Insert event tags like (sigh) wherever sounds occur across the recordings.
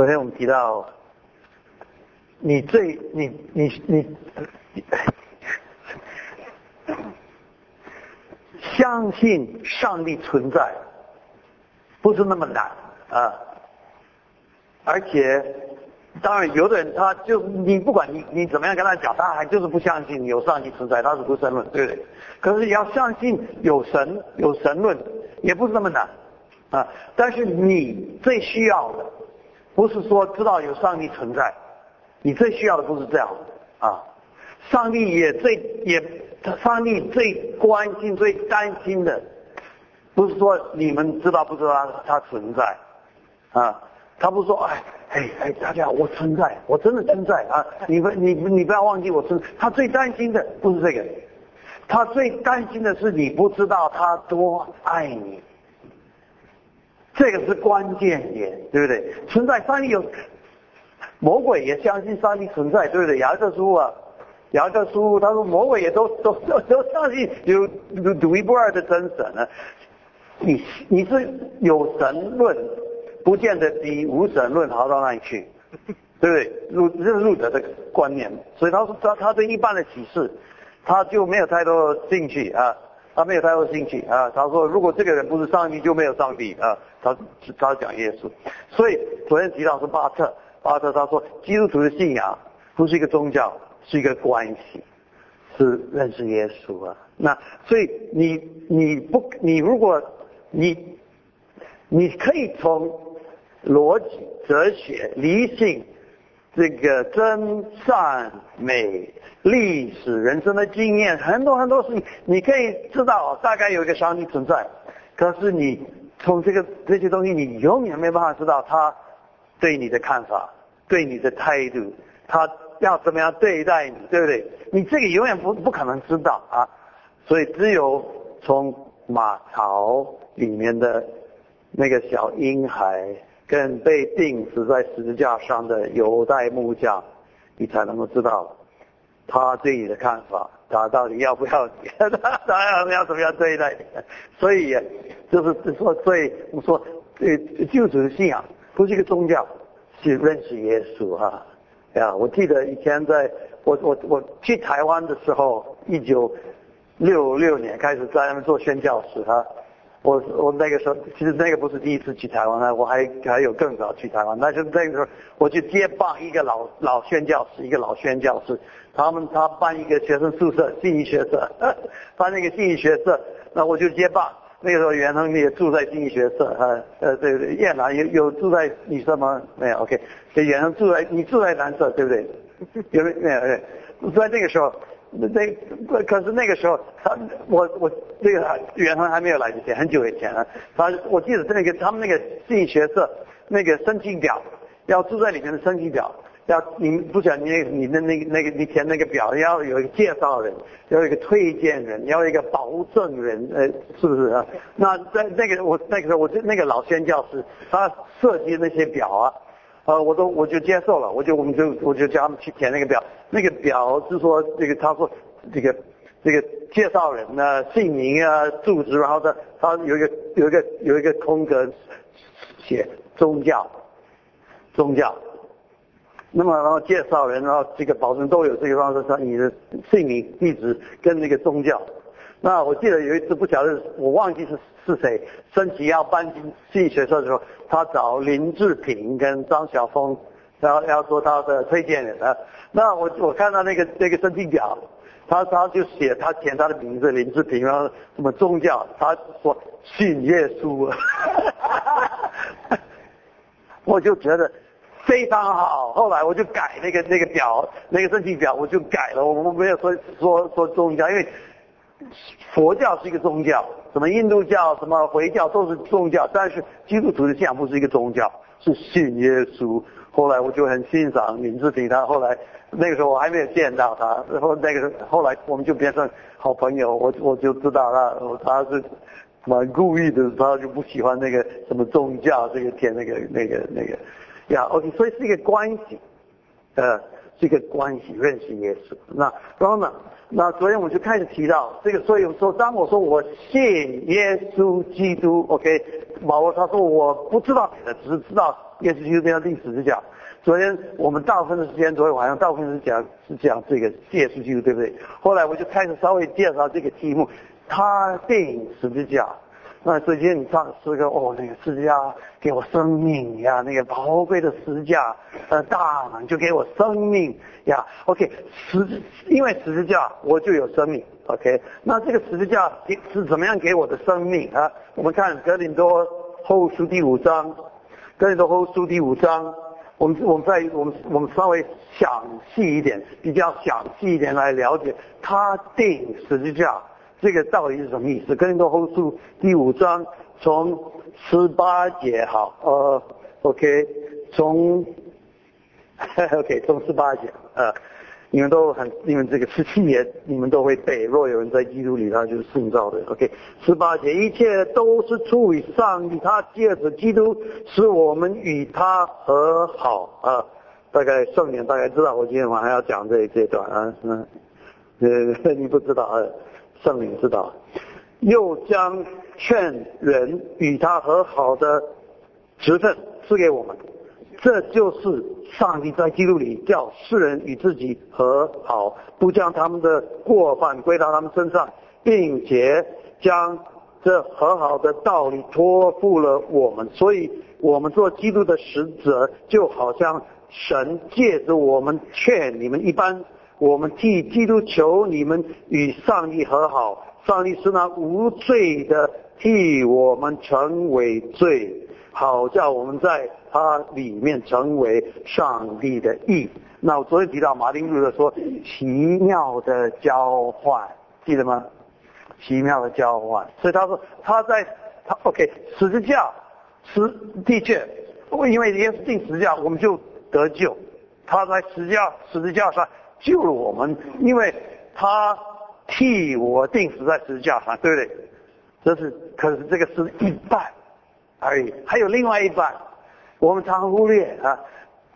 昨天我们提到，你最你你你 (coughs) 相信上帝存在，不是那么难啊，而且。当然，有的人他就你不管你你怎么样跟他讲，他还就是不相信有上帝存在，他是不神论，对不对？可是你要相信有神有神论，也不是那么难啊。但是你最需要的，不是说知道有上帝存在，你最需要的不是这样啊。上帝也最也，上帝最关心、最担心的，不是说你们知道不知道他存在啊。他不说，哎，哎哎，大家，我存在，我真的存在啊！你不，你你不要忘记我存。他最担心的不是这个，他最担心的是你不知道他多爱你。这个是关键点，对不对？存在上帝有，魔鬼也相信上帝存在，对不对？雅各书啊，雅各书他说魔鬼也都 (laughs) 都都都相信有独一无二的真神啊。你你是有神论。不见得比无神论好到哪里去，对不对？入这是入者的观念，所以他说他他对一般的启示，他就没有太多兴趣啊，他没有太多兴趣啊。他说如果这个人不是上帝，就没有上帝啊。他他讲耶稣，所以昨天提到是巴特，巴特他说基督徒的信仰不是一个宗教，是一个关系，是认识耶稣啊。那所以你你不你如果你你可以从逻辑、哲学、理性，这个真善美、历史、人生的经验，很多很多事情，你可以知道大概有一个上帝存在。可是你从这个这些东西，你永远没办法知道他对你的看法、对你的态度，他要怎么样对待你，对不对？你这个永远不不可能知道啊。所以只有从马槽里面的那个小婴孩。跟被钉死在十字架上的犹太木匠，你才能够知道他对你的看法，他到底要不要，(laughs) 他他要不要怎么样对待你？所以就是说，所以我说，呃，救主的信仰不是一个宗教，是认识耶稣啊！呀，我记得以前在我我我去台湾的时候，一九六六年开始在那边做宣教士啊。我我那个时候，其实那个不是第一次去台湾了，我还还有更早去台湾。那就那个时候，我去接棒一个老老宣教师，一个老宣教师，他们他办一个学生宿舍，信义学社，(laughs) 办那个信义学社，那我就接棒。那个时候袁腾也住在信义学社，啊，呃，对对，燕南有有住在女社吗？没有，OK，这袁腾住在你住在男社对不对？有没有？有，在那个时候。那那可是那个时候，他我我这个远方还没有来之前，很久以前啊。他我记得那个他们那个信学社那个申请表，要住在里面的申请表，要你不讲你你的那个那个你填那个表，要有一个介绍人，要有一个推荐人，要有一个保证人，呃，是不是啊？那在那个我那个时候，我就那个老宣教师，他设计那些表啊。呃，我都我就接受了，我就我们就我就叫他们去填那个表，那个表是说这个他说这个这个介绍人呢姓名啊住址，然后他他有一个有一个有一个空格写宗教宗教，那么然后介绍人然后这个保证都有这个方式说你的姓名地址跟那个宗教。那我记得有一次不晓得我忘记是是谁申请要搬进进学校的时候，他找林志平跟张晓峰，然后要做他的推荐人。那我我看到那个那个申请表，他他就写他填他的名字林志平，然后什么宗教，他说信耶稣，(laughs) 我就觉得非常好。后来我就改那个那个表，那个申请表我就改了，我我没有说说说宗教，因为。佛教是一个宗教，什么印度教、什么回教都是宗教，但是基督徒的信仰不是一个宗教，是信耶稣。后来我就很欣赏林志平，他后来那个时候我还没有见到他，然后那个后来我们就变成好朋友，我我就知道他他是蛮故意的，他就不喜欢那个什么宗教这个填那个那个那个呀，OK，所以是一个关系，呃，是一个关系，认识耶稣。那然后呢？那昨天我就开始提到这个，所以说当我说我信耶稣基督，OK，保罗他说我不知道别的，只是知道耶稣基督这样历史是讲。昨天我们大部分的时间，昨天晚上大部分是讲是讲这个耶稣基督，对不对？后来我就开始稍微介绍这个题目，他定十字架。那首先你唱诗歌哦，那个十字架给我生命呀，那个宝贵的十字架，呃，大能就给我生命呀。OK，十因为十字架我就有生命。OK，那这个十字架是怎么样给我的生命啊？我们看格林多后书第五章，格林多后书第五章，我们我们再我们我们稍微详细一点，比较详细一点来了解他定十字架。这个到底是什么意思？跟多后书第五章从十八节好，呃，OK，从，(laughs) OK，从十八节，呃，你们都很，你们这个十七节你们都会背。若有人在基督里，他就是圣造的。OK，十八节，一切都是出于上帝，他借着基督使我们与他和好啊。大概圣年大概知道，我今天晚上要讲这这段啊，嗯，呃，(laughs) 你不知道啊。圣灵知道，又将劝人与他和好的职分赐给我们，这就是上帝在基督里叫世人与自己和好，不将他们的过犯归到他们身上，并且将这和好的道理托付了我们。所以，我们做基督的使者，就好像神借着我们劝你们一般。我们替基督求你们与上帝和好，上帝是那无罪的，替我们成为罪，好叫我们在他里面成为上帝的义。那我昨天提到马丁路德说奇妙的交换，记得吗？奇妙的交换。所以他说他在他 OK 十字架是的确，因为耶稣定十字架，我们就得救。他在十字架十字架上。救了我们，因为他替我定死在十字架上，对不对？这是，可是这个是一半而已，还有另外一半，我们常忽略啊。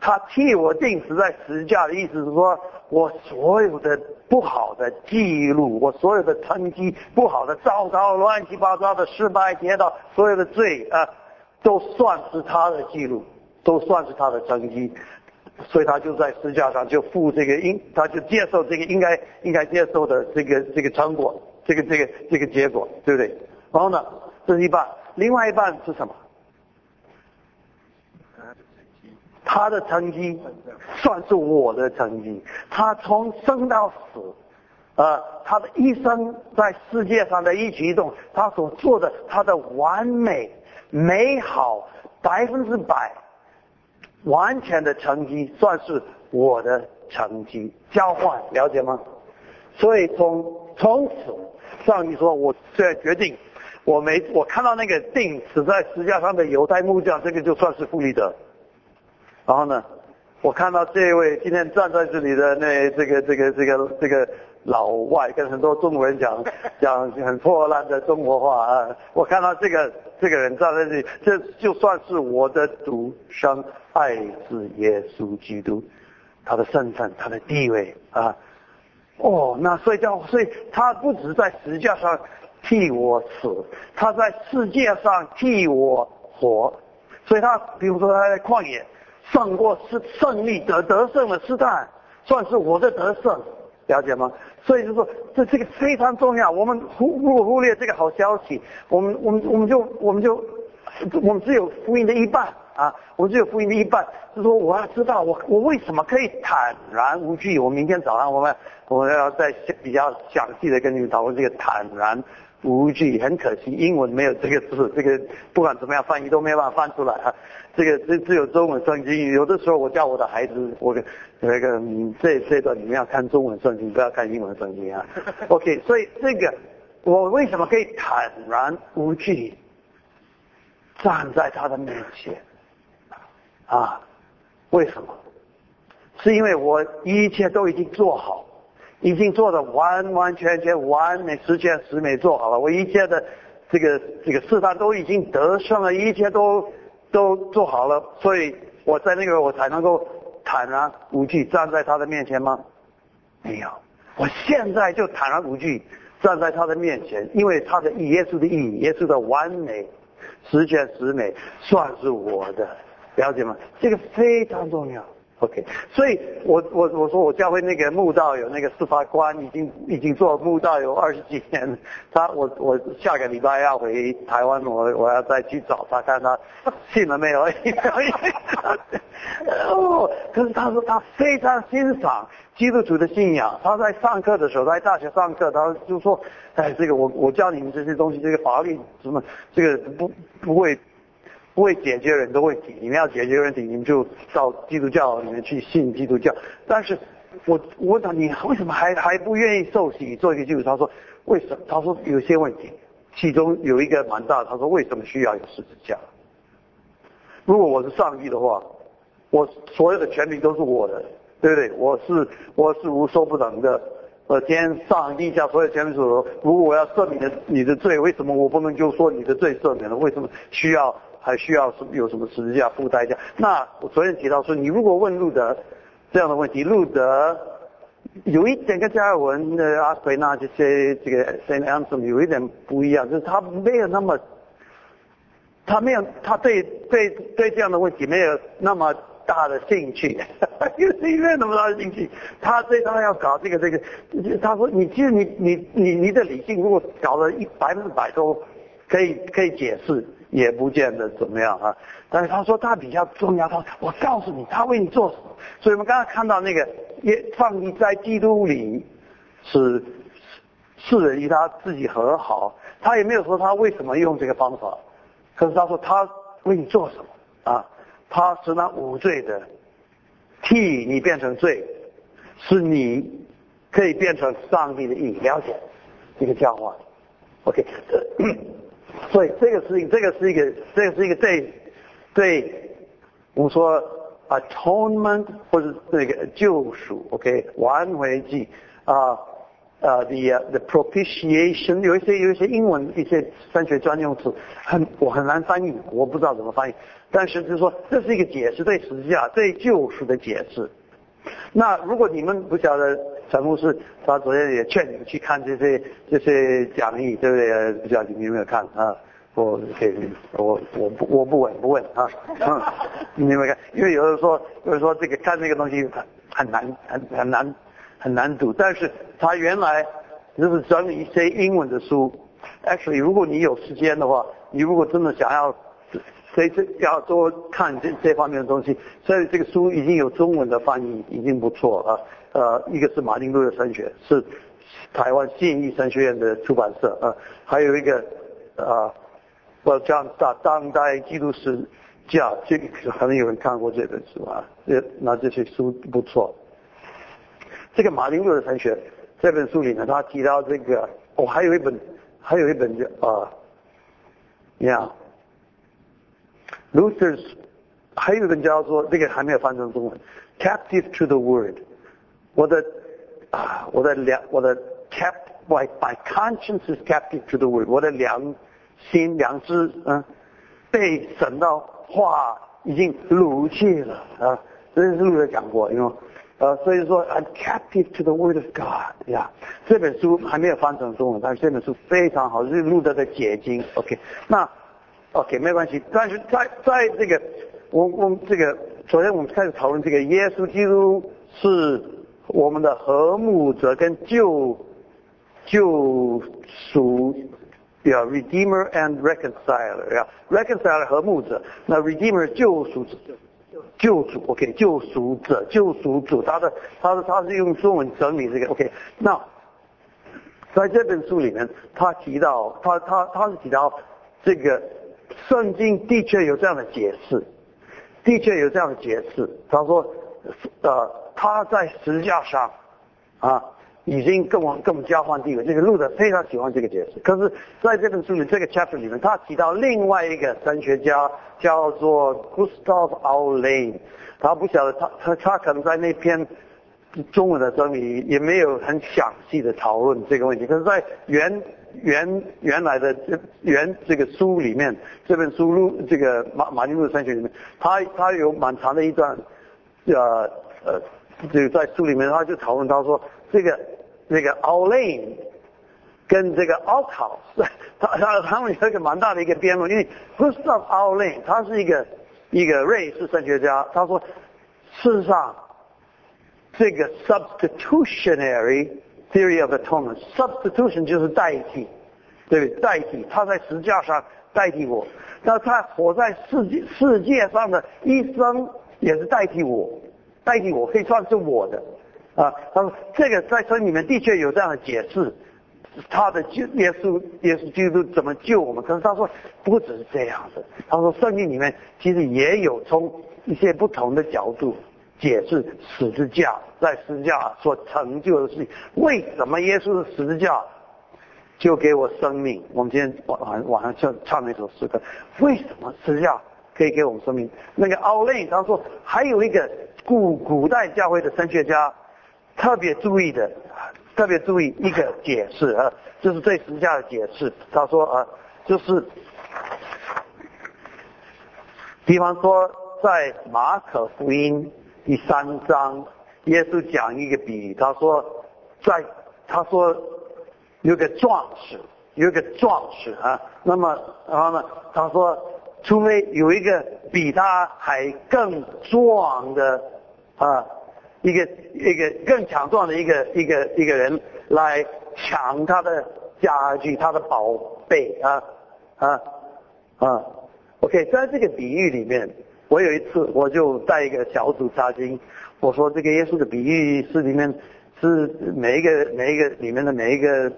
他替我定死在十字架的意思是说，我所有的不好的记录，我所有的成绩不好的、糟糕、乱七八糟的、失败、跌倒，所有的罪啊，都算是他的记录，都算是他的成绩。所以他就在支架上就付这个应，他就接受这个应该应该接受的这个这个成果，这个这个这个结果，对不对？然后呢，这是一半，另外一半是什么？他的成绩算是我的成绩。他从生到死，呃，他的一生在世界上的一举一动，他所做的，他的完美、美好，百分之百。完全的成绩算是我的成绩，交换了解吗？所以从从此，上帝说，我现在决定，我没我看到那个钉死在石架上的犹太木匠，这个就算是富利德。然后呢，我看到这位今天站在这里的那这个这个这个这个老外，跟很多中国人讲 (laughs) 讲很破烂的中国话啊，我看到这个这个人站在这里，这就算是我的独生。爱是耶稣基督，他的身份，他的地位啊，哦，那所以叫，所以他不止在十字架上替我死，他在世界上替我活，所以他比如说他在旷野胜过是胜利得得胜的试探，算是我的得胜，了解吗？所以就说这这个非常重要，我们忽不忽略这个好消息，我们我们我们就我们就我们只有福音的一半。啊，我只有福音的一半，就说我要知道我我为什么可以坦然无惧。我明天早上我们我要再比较详细的跟你们讨论这个坦然无惧。很可惜，英文没有这个字，这个不管怎么样翻译都没办法翻出来啊。这个只只有中文圣经。有的时候我叫我的孩子，我那个这这段你们要看中文圣经，不要看英文圣经啊。(laughs) OK，所以这个我为什么可以坦然无惧站在他的面前？啊，为什么？是因为我一切都已经做好，已经做的完完全全、完美、十全十美做好了。我一切的这个这个试探都已经得胜了，一切都都做好了，所以我在那个我才能够坦然无惧站在他的面前吗？没有，我现在就坦然无惧站在他的面前，因为他的意，耶稣的意，耶稣的完美，十全十美，算是我的，了解吗？这个非常重要。OK，所以我我我说我教会那个墓道有那个司法官已经已经做墓道有二十几年，他我我下个礼拜要回台湾，我我要再去找他看他信了没有。哦，(laughs) 可是他说他非常欣赏基督徒的信仰，他在上课的时候在大学上课，他就说，哎，这个我我教你们这些东西，这个法律什么，这个不不会。不会解决人的问题，你们要解决问题，你们就到基督教里面去信基督教。但是，我我问他，你为什么还还不愿意受洗做一个基督徒？他说，为什么？他说有些问题，其中有一个蛮大。他说，为什么需要有十字架？如果我是上帝的话，我所有的权利都是我的，对不对？我是我是无所不能的。呃，天上地下所有权利所。如果我要赦免的你的罪，为什么我不能就说你的罪赦免了？为什么需要？还需要什有什么十字架付代价？那我昨天提到说，你如果问路德这样的问题，路德有一点跟加尔文的阿奎那这些这个 Saint Anselm 有一点不一样，就是他没有那么，他没有他对对对这样的问题没有那么大的兴趣，(laughs) 因为没有那么大的兴趣。他对他要搞这个这个，他说你其实你你你你的理性如果搞了一百分之百都可以可以解释。也不见得怎么样啊，但是他说他比较重要，他我告诉你，他为你做什么。所以我们刚才看到那个，耶上帝在基督里是是人与他自己和好，他也没有说他为什么用这个方法，可是他说他为你做什么啊？他是那无罪的，替你变成罪，是你可以变成上帝的义，了解这个教化，OK。(laughs) 所以这个事情，这个是一个，这个是一个对对我们说 atonement 或者那个救赎，OK，挽回祭啊啊，the the propitiation 有一些有一些英文一些三学专用词很我很难翻译，我不知道怎么翻译，但是就是说这是一个解释对十字架对救赎的解释。那如果你们不晓得。陈牧师，他昨天也劝你们去看这些这些讲义，对不对？不知道你有没有看啊？我可以，我我不我不问不问啊。嗯，你有没有看？因为有人说，有人说这个看这个东西很很难，很很难很难读。但是他原来就是整理一些英文的书。Actually，如果你有时间的话，你如果真的想要，所以这要多看这这方面的东西。所以这个书已经有中文的翻译，已经不错了。呃，一个是马丁路德神学，是台湾信义神学院的出版社啊，还有一个啊，我讲当当代基督史教，这个可能有人看过这本书啊，这那这些书不错。这个马丁路德神学这本书里呢，他提到这个，哦，还有一本，还有一本叫啊，你看 ，Luther's，还有一本叫做这个还没有翻成中文，Captive to the Word。我的啊，我的良，我的 kept my my conscience is captive to the word。我的良心、良知，嗯，被神的话已经掳去了啊。这是路德讲过，因为呃，所以说 I'm captive to the word of God 呀。这本书还没有翻成中文，但是这本书非常好，是路德的结晶。OK，那 OK 没关系。但是在在这个我我们这个昨天我们开始讨论这个耶稣基督是。我们的和睦者跟救救赎呀，redeemer and reconciler 呀，reconciler 和睦者，那 redeemer 救赎者，救主 OK，救赎者，救赎主，他的他的他是用中文整理这个 OK。那在这本书里面，他提到他他他是提到这个圣经的确有这样的解释，的确有这样的解释。他说呃。他在十字架上啊，已经跟我跟我们交换地位。这个路德非常喜欢这个解释。可是在这本书里这个 chapter 里面，他提到另外一个神学家叫做 Gustav Aulén，他不晓得他他他可能在那篇中文的整理也没有很详细的讨论这个问题。可是，在原原原来的这原这个书里面，这本书录这个马马丁路德神学里面，他他有蛮长的一段呃呃。就在书里面，他就讨论到说，这个这个 o l a n 跟这个 a l c o s 他他他们有一个蛮大的一个辩论，因为 Gustav o l a n 他是一个一个瑞士神学家，他说事实上这个 substitutionary theory of atonement，substitution 就是代替，对代替，他在石架上代替我，那他活在世界世界上的一生也是代替我，代替我可以算是我的。啊，他说这个在圣经里面的确有这样的解释，他的救耶稣耶稣基督怎么救我们？可是他说不只是这样子，他说圣经里面其实也有从一些不同的角度解释十字架在十字架所成就的事情。为什么耶稣的十字架就给我生命？我们今天晚晚上唱唱那首诗歌，为什么十字架可以给我们生命？那个奥雷他说还有一个古古代教会的神学家。特别注意的，特别注意一个解释啊，就是对十字架的解释。他说啊，就是，比方说在马可福音第三章，耶稣讲一个比喻，他说在他说有个壮士，有个壮士啊，那么然后呢，他说除非有一个比他还更壮的啊。一个一个更强壮的一个一个一个人来抢他的家具，他的宝贝啊啊啊！OK，在这个比喻里面，我有一次我就带一个小组查经，我说这个耶稣的比喻是里面是每一个每一个里面的每一个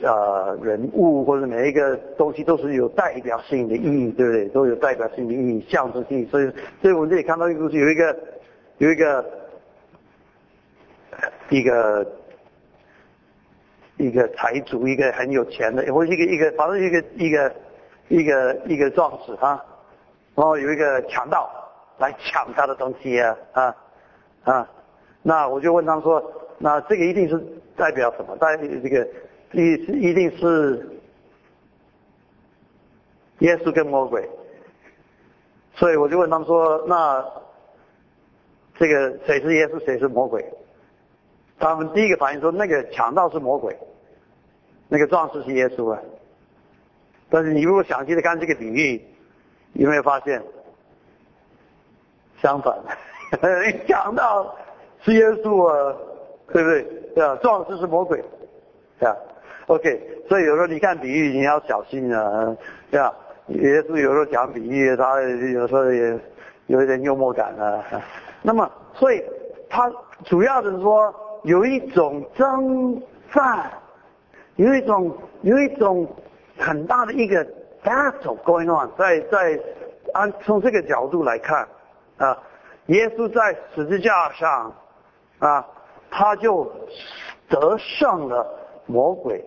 呃人物或者每一个东西都是有代表性的意义，对不对？都有代表性的意义、象征性，所以所以我们这里看到一个故事，有一个有一个。一个一个财主，一个很有钱的，或者一个一个，反正一个一个一个一个壮士啊，然后有一个强盗来抢他的东西啊啊啊，那我就问他说，那这个一定是代表什么？代这个一一定是耶稣跟魔鬼，所以我就问他们说，那这个谁是耶稣，谁是魔鬼？他们第一个反应说，那个强盗是魔鬼，那个壮士是耶稣啊。但是你如果详细的看这个比喻，有没有发现？相反，(laughs) 讲到是耶稣啊，对不对？对啊，壮士是魔鬼，对啊。OK，所以有时候你看比喻，你要小心啊，对啊。耶稣有时候讲比喻，他有时候也有一点幽默感啊。那么，所以他主要的是说。有一种征战，有一种有一种很大的一个 That's going on，在在按从这个角度来看啊，耶稣在十字架上啊，他就得胜了魔鬼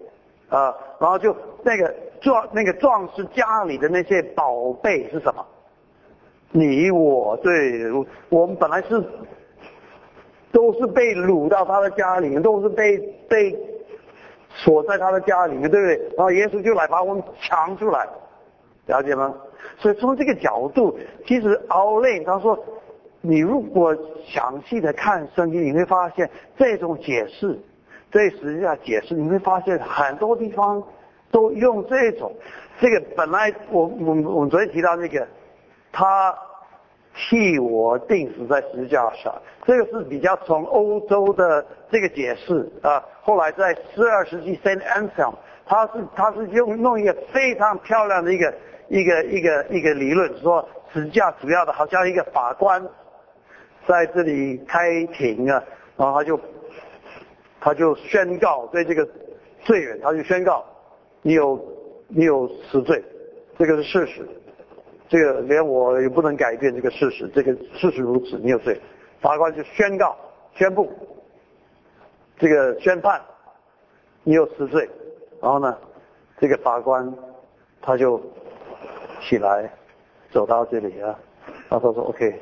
啊，然后就那个壮那个壮士家里的那些宝贝是什么？你我对，我们本来是。都是被掳到他的家里面，都是被被锁在他的家里面，对不对？然后耶稣就来把我们抢出来，了解吗？所以从这个角度，其实奥雷他说，你如果详细的看圣经，你会发现这种解释，这实际上解释，你会发现很多地方都用这种，这个本来我我我昨天提到那个他。替我钉死在石架上，这个是比较从欧洲的这个解释啊。后来在十二世纪，Saint Anselm，他是他是用弄一个非常漂亮的一个一个一个一个理论，说石架主要的好像一个法官在这里开庭啊，然后他就他就宣告对这个罪人，他就宣告你有你有死罪，这个是事实。这个连我也不能改变这个事实，这个事实如此，你有罪。法官就宣告、宣布，这个宣判，你有死罪。然后呢，这个法官他就起来走到这里啊，然后他说：“OK，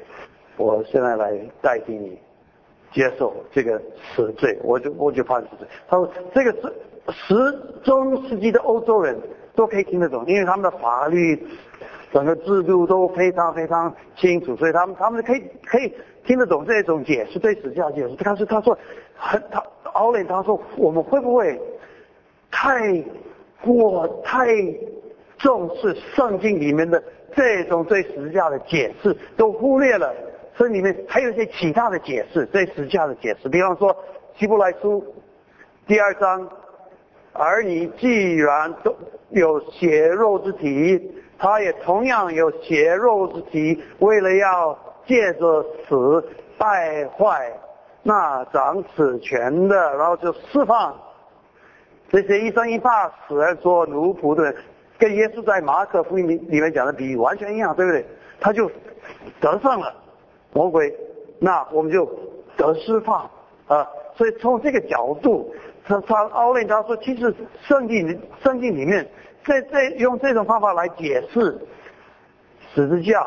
我现在来代替你接受这个死罪，我就我就判死罪。”他说：“这个是十中世纪的欧洲人都可以听得懂，因为他们的法律。”整个制度都非常非常清楚，所以他们他们可以可以听得懂这种解释，对史家解释。但是他说很他奥林他说，我们会不会太过太重视圣经里面的这种对十字架的解释，都忽略了这里面还有一些其他的解释对十字架的解释，比方说希伯来书第二章，而你既然都有血肉之体，他也同样有血肉之体，为了要借着死败坏。那掌此权的，然后就释放这些一生一怕死而做奴仆的人，跟耶稣在马可福音里里面讲的比喻完全一样，对不对？他就得胜了魔鬼，那我们就得释放啊。所以从这个角度，他他奥利他说，其实圣经圣经里面，这这用这种方法来解释十字架，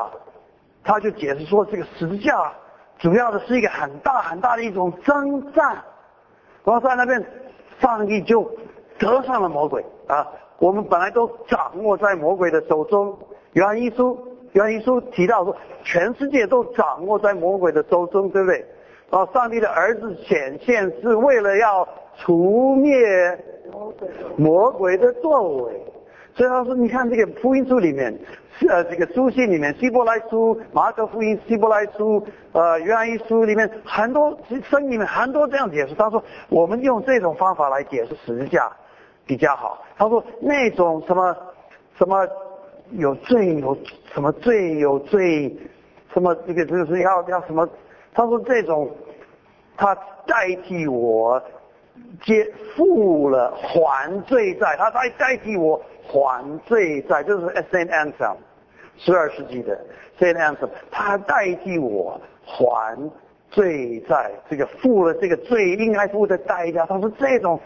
他就解释说这个十字架。主要的是一个很大很大的一种征战，然后在那边，上帝就得上了魔鬼啊！我们本来都掌握在魔鬼的手中。约翰一书，约翰一书提到说，全世界都掌握在魔鬼的手中，对不对？啊，上帝的儿子显现是为了要除灭魔鬼的作为。所以他说，你看这个福音书里面。呃，这个书信里面，希伯来书、马可福音、希伯来书、呃，约翰一书里面很多圣里面很多这样解释。他说，我们用这种方法来解释十字架比较好。他说，那种什么什么有罪有什么罪有罪，什么这个就是要要什么？他说这种他代替我接付了还罪债，他代代替我。还罪债就是 Saint Anselm，十二世纪的 Saint Anselm，他代替我还罪债，这个付了这个罪应该付的代价。他说这种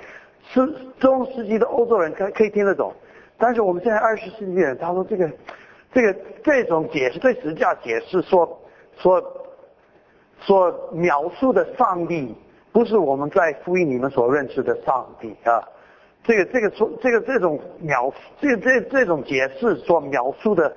是中世纪的欧洲人可可以听得懂，但是我们现在二十世纪人，他说这个这个这种解释对十架解释说说所描述的上帝，不是我们在福音里面所认识的上帝啊。这个这个说这个这种描这这这种解释所描述的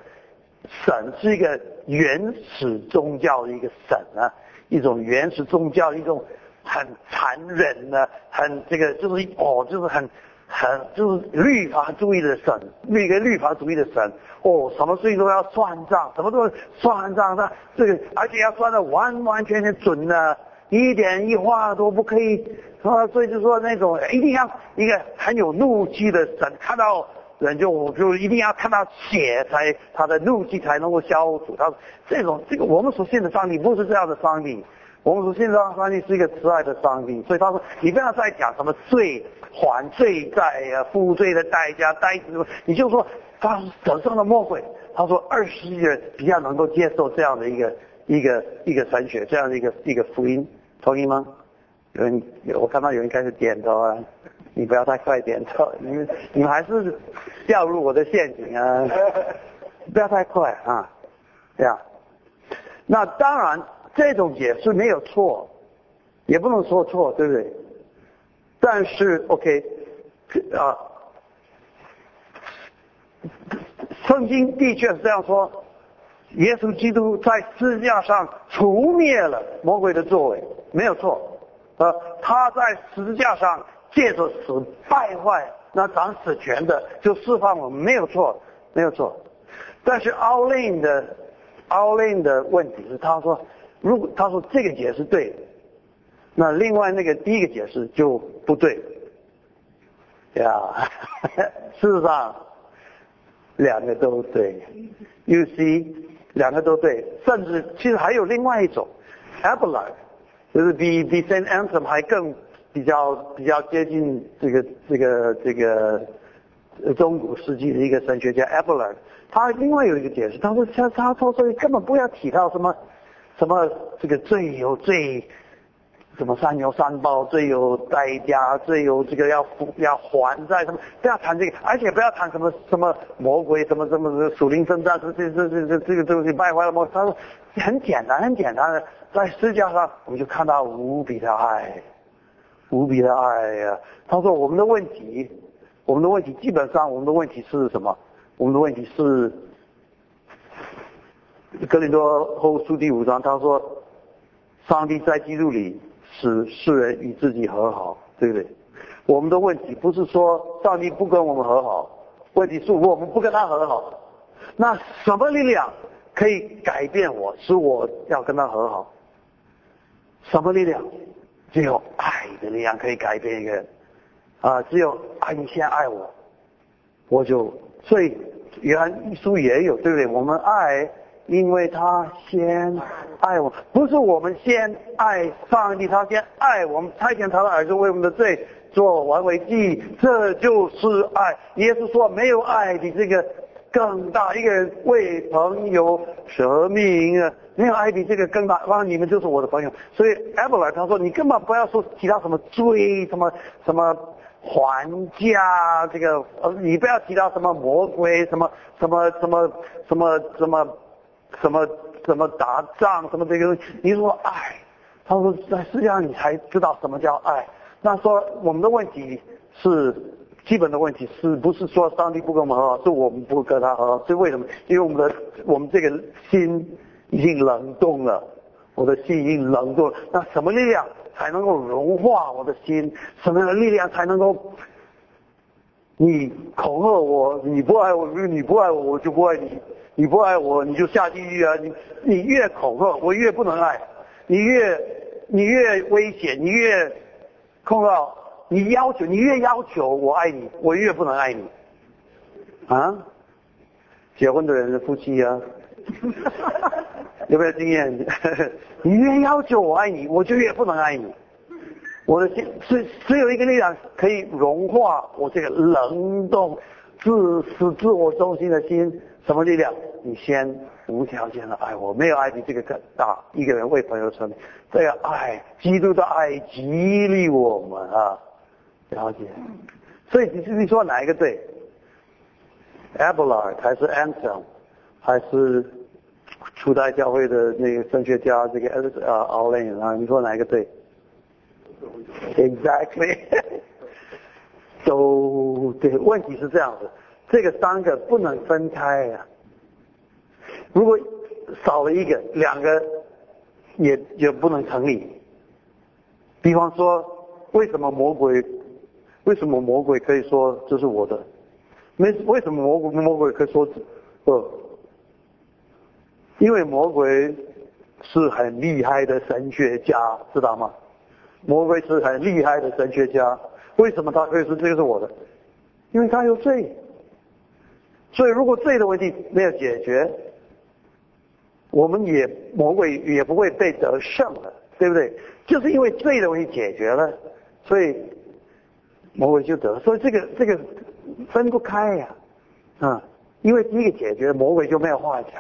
神是一个原始宗教的一个神啊，一种原始宗教一种很残忍的很这个就是哦就是很很就是律法主义的神，一个律法主义的神哦什么事情都要算账，什么都算账的这个而且要算的完完全全准的。一点一画都不可以，啊，所以就说那种一定要一个很有怒气的神，看到人就就一定要看到血才他的怒气才能够消除。他说这种这个我们所信的上帝不是这样的上帝，我们所信的上帝是一个慈爱的上帝。所以他说你不要再讲什么罪还罪债呀，负罪的代价代子，你就说他得胜了魔鬼。他说二十亿人比较能够接受这样的一个一个一个神学，这样的一个一个福音。同意吗？有人，我看到有人开始点头啊！你不要太快点头，(laughs) 你们你们还是掉入我的陷阱啊！(laughs) 不要太快啊！这样，那当然这种解释没有错，也不能说错，对不对？但是 OK 啊，圣经的确是这样说。耶稣基督在十字架上除灭了魔鬼的作为，没有错。呃，他在十字架上借着死败坏那掌死权的，就释放我们，没有错，没有错。但是奥林的奥林的问题是，他说，如果他说这个解释对，那另外那个第一个解释就不对，呀，(laughs) 事实上两个都对。You see。两个都对，甚至其实还有另外一种，Abelard，就是比比 Saint Anselm 还更比较比较接近这个这个这个中古世纪的一个神学家 Abelard，他另外有一个解释，他说他他说根本不要提到什么什么这个罪有罪。什么三有三报，最有代价，最有这个要要还债什么？不要谈这个，而且不要谈什么什么魔鬼，什么什么属灵征战，这这这这这这个东西败坏了吗？他说很简单，很简单的，在世界上我们就看到无比的爱，无比的爱呀。他说我们的问题，我们的问题基本上我们的问题是什么？我们的问题是格林多后书第五章，他说上帝在基督里。使世人与自己和好，对不对？我们的问题不是说上帝不跟我们和好，问题是我们不跟他和好。那什么力量可以改变我，使我要跟他和好？什么力量？只有爱的力量可以改变一个人啊！只有爱你先爱我，我就所以原来书也有对不对？我们爱，因为他先爱我，不是我们先爱上帝，他先爱我们，差遣他的儿子为我们的罪做完为祭，这就是爱。耶稣说，没有爱比这个。更大一个人为朋友舍命啊！没有爱比这个更大，哇！你们就是我的朋友。所以艾伯尔他说：“你根本不要说其他什么罪，什么什么还价，这个呃，你不要提到什么魔鬼，什么什么什么什么什么什么什么打仗，什么这个。你说爱，他说在世界上你才知道什么叫爱。那说我们的问题是。”基本的问题是不是说上帝不跟我们和好，是我们不跟他和好？是为什么？因为我们的我们这个心已经冷冻了，我的心已经冷冻了。那什么力量才能够融化我的心？什么样的力量才能够？你恐吓我，你不爱我，你不爱我，我就不爱你。你不爱我，你就下地狱啊！你你越恐吓，我越不能爱。你越你越危险，你越控告。你要求，你越要求我爱你，我越不能爱你，啊？结婚的人是夫妻啊，(laughs) 有没有经验？(laughs) 你越要求我爱你，我就越不能爱你。我的心只只有一个力量可以融化我这个冷冻、自私、自我中心的心，什么力量？你先无条件的爱我，没有爱比这个更大。一个人为朋友成，这个爱，基督的爱激励我们啊。了解，所以你你说哪一个对？Abelard 还是 Anselm 还是初代教会的那个神学家这个呃 Aulin 啊？你说哪一个对？Exactly，(laughs) 都对。问题是这样子，这个三个不能分开呀。如果少了一个，两个也也不能成立。比方说，为什么魔鬼？为什么魔鬼可以说这是我的？没为什么魔鬼魔鬼可以说不？因为魔鬼是很厉害的神学家，知道吗？魔鬼是很厉害的神学家，为什么他可以说这个是我的？因为他有罪。所以如果罪的问题没有解决，我们也魔鬼也不会被得胜了，对不对？就是因为最容易解决了，所以。魔鬼就得，所以这个这个分不开呀，啊，因为第一个解决魔鬼就没有话讲。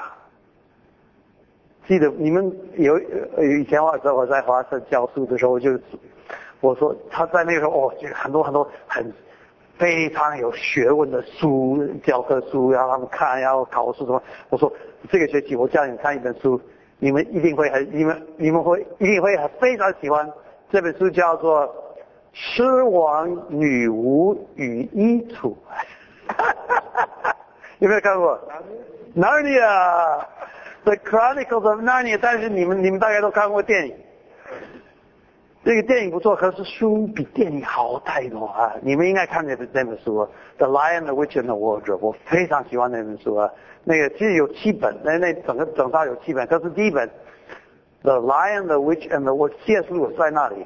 记得你们有以前我在我在华盛教书的时候，就我说他在那个时候哦，就很多很多很非常有学问的书教科书，让他们看，然后考试什么。我说这个学期我叫你看一本书，你们一定会很你们你们会一定会很非常喜欢这本书，叫做。狮王女巫与衣橱，(laughs) 有没有看过？Narnia，The Chronicles of Narnia，但是你们你们大概都看过电影，这个电影不错，可是书比电影好太多啊！你们应该看那本那本书，《The Lion, the Witch and the Wardrobe》，我非常喜欢那本书啊。那个其实有七本，那那整个整套有七本，可是第一本《The Lion, the Witch and the Wardrobe》谢书在那里。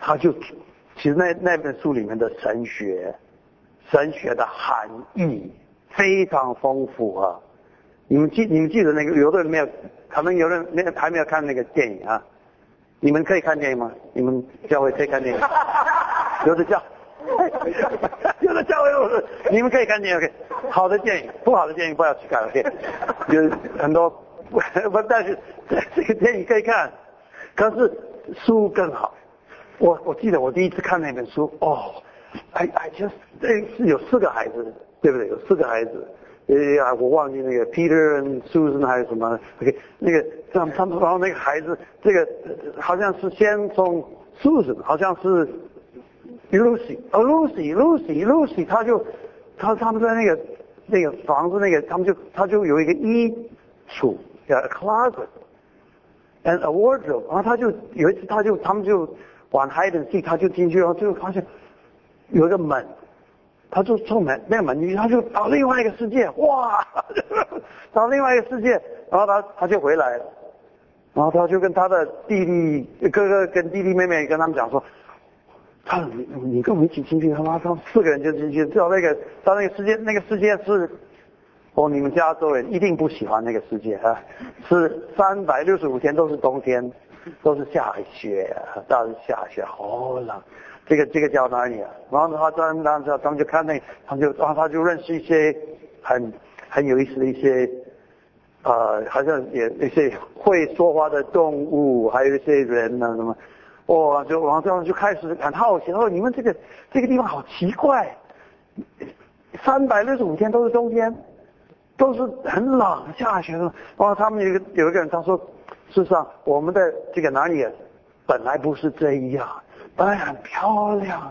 他就其实那那本书里面的神学，神学的含义非常丰富啊！你们记你们记得那个有的人没有，可能有人没还没有看那个电影啊？你们可以看电影吗？你们教会可以看电影？(laughs) 有的教，(laughs) 有的教会我是你们可以看电影，OK？好的电影，不好的电影不要去看，OK？有很多 (laughs) 不，但是这个电影可以看，可是书更好。我我记得我第一次看那本书，哦，哎哎，就是这是有四个孩子，对不对？有四个孩子，哎呀，我忘记那个 Peter and Susan 还是什么，OK，那个他们他们然后那个孩子，这个好像是先从 Susan，好像是 Lucy，哦 Lucy Lucy Lucy，他就他他们在那个那个房子那个，他们就他就有一个衣橱，叫 closet and a wardrobe，然后他就有一次他就他们就。玩 hide and seek，他就进去了，就发现有一个门，他就从门那个门进去，他就到另外一个世界，哇，(laughs) 到另外一个世界，然后他他就回来了，然后他就跟他的弟弟哥哥跟弟弟妹妹跟他们讲说，他你你跟我们一起进去，他妈他们四个人就进去，到那个到那个世界，那个世界是。哦，你们加州人一定不喜欢那个世界啊！是三百六十五天都是冬天，都是下雪，到是下雪，好冷。这个这个叫哪里啊？然后他他他他他们就看那，他们就然后他就认识一些很很有意思的一些，呃，好像也一些会说话的动物，还有一些人呢什么，哦，就王教授就开始很好奇，说你们这个这个地方好奇怪，三百六十五天都是冬天。都是很冷，下雪了。哇，他们有个有一个人他说，事实上我们的这个哪里本来不是这样，本来很漂亮，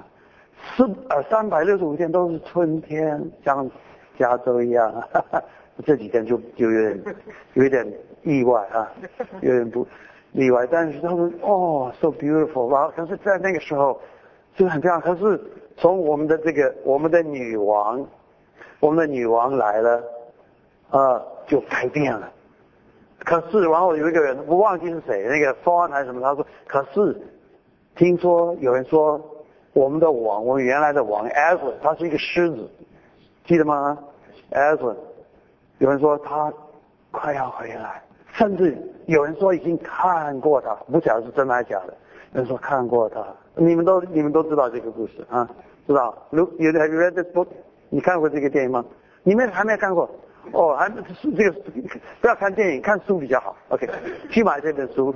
四呃三百六十五天都是春天，像加州一样。哈 (laughs) 哈这几天就就有点 (laughs) 有一点意外啊，(laughs) 有点不意外。但是他们哦，so beautiful，然后可是在那个时候就很漂亮。可是从我们的这个我们的女王，我们的女王来了。呃，就改变了。可是，然后有一个人，我忘记是谁，那个 a n 还是什么，他说：“可是，听说有人说，我们的王，我们原来的王 a s l n 他是一个狮子，记得吗 a s l n 有人说他快要回来，甚至有人说已经看过他，不晓得是真的还是假的。有人说看过他，你们都你们都知道这个故事啊，知道？如有的 read this book，你看过这个电影吗？你们还没看过？哦，还是这个不要看电影，看书比较好。OK，去买这本书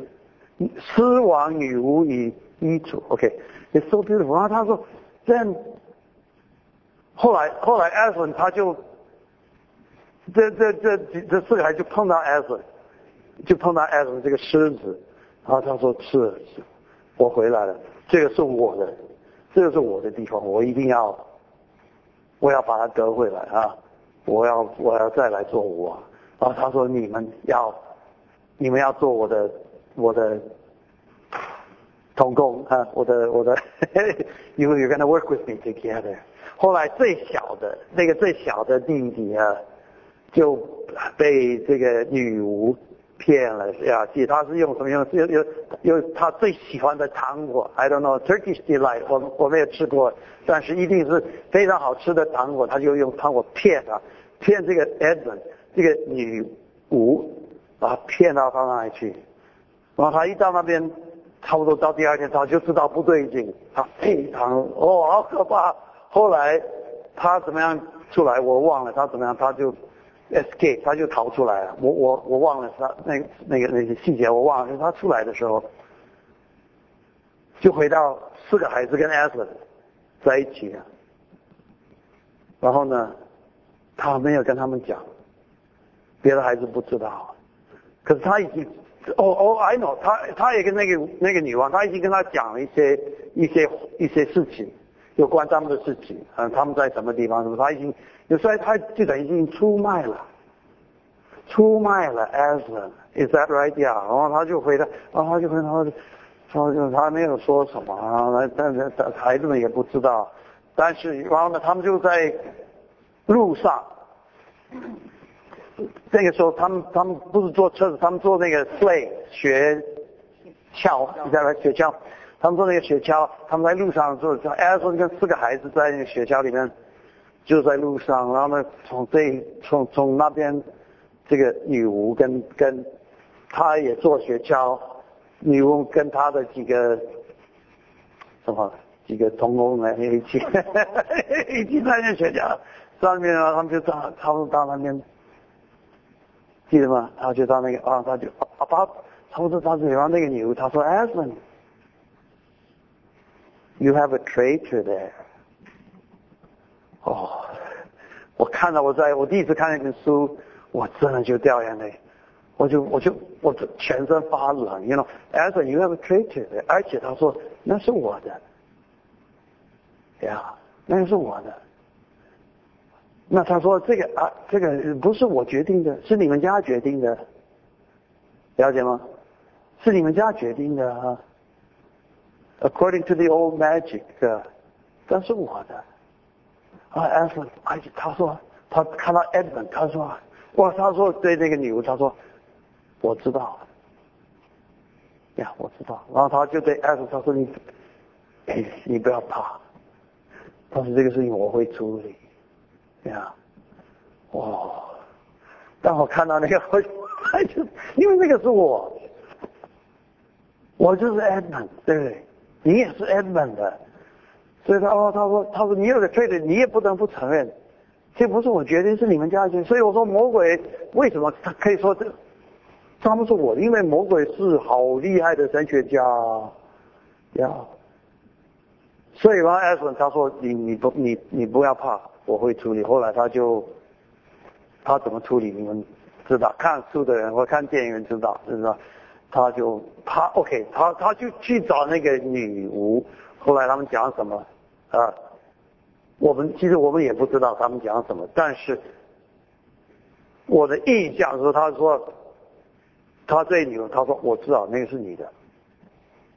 《狮王女巫与衣橱》。OK，It's so beautiful。然后他说，Then，后来后来艾伦他就，这这这这四个孩子就碰到艾森，就碰到艾森这个狮子，然后他说是，我回来了，这个是我的，这个是我的地方，我一定要，我要把它得回来啊。我要我要再来做我，然后他说你们要你们要做我的我的同工啊，我的我的，(laughs) you you're gonna work with me together。后来最小的那个最小的弟弟啊，就被这个女巫骗了呀，记他是用什么用有有有他最喜欢的糖果，I don't know Turkish delight，我我没有吃过，但是一定是非常好吃的糖果，他就用糖果骗他。骗这个 Edmund 这个女巫，把他骗到他那里去，然后他一到那边，差不多到第二天，他就知道不对劲，他非常哦好可怕。后来他怎么样出来？我忘了他怎么样，他就 escape，他就逃出来了。我我我忘了他那那个那些细节，我忘了。是他出来的时候，就回到四个孩子跟 S. 在一起了，然后呢？他没有跟他们讲，别的孩子不知道，可是他已经，哦哦，I know，他他也跟那个那个女王，他已经跟他讲了一些一些一些事情，有关他们的事情，嗯，他们在什么地方什么，他已经，所以他就等于已经出卖了，出卖了 Aslan，Is that right？呀，然后他就回答，然后他就回答，说就他没有说什么啊，但是孩子们也不知道，但是然后呢，他们就在。路上，那个时候他们他们不是坐车子，他们坐那个 sleigh 雪橇，你知道吗？雪橇，他们坐那个雪橇，他们在路上坐，艾说跟四个孩子在那个雪橇里面，就在路上，然后呢，从这从从那边，这个女巫跟跟，他也坐雪橇，女巫跟他的几个什么几个同工们一起，(laughs) 一起在那雪橇。上面啊，他们就到，他们到那边，记得吗？他就到那个啊，他就啊把，差不多到对方那个女巫，他说 a s l a n you have a traitor there。哦，我看到我在我第一次看那本书，我真的就掉眼泪，我就我就我全身发冷，you know，a s you have a treated 而且他说那是我的，呀，那是我的。那他说这个啊，这个不是我决定的，是你们家决定的，了解吗？是你们家决定的啊。according to the old magic，这是我的。啊，Edmund，哎，他说他看到 Edmund，他说，哇，他说对那个女巫，他说我知道，呀，我知道。然后他就对 Edmund 他说你，你不要怕，但是这个事情我会处理，呀，哇，当我看到那个，(laughs) 我就因为那个是我，我就是 Edmund，对不对？你也是 Edmund 的。所以他哦，他说，他说你有个罪的，你也不能不承认，这不是我决定，是你们家决定。所以我说魔鬼为什么他可以说这，他不是我，因为魔鬼是好厉害的神学家呀。所以王艾伦他说你你不你你不要怕，我会处理。后来他就他怎么处理，你们知道，看书的人或看电影人知道，知道，他就他 OK，他他就去找那个女巫。后来他们讲什么？啊，我们其实我们也不知道他们讲什么，但是我的印象是，他说他这女，他说我知道那个是你的，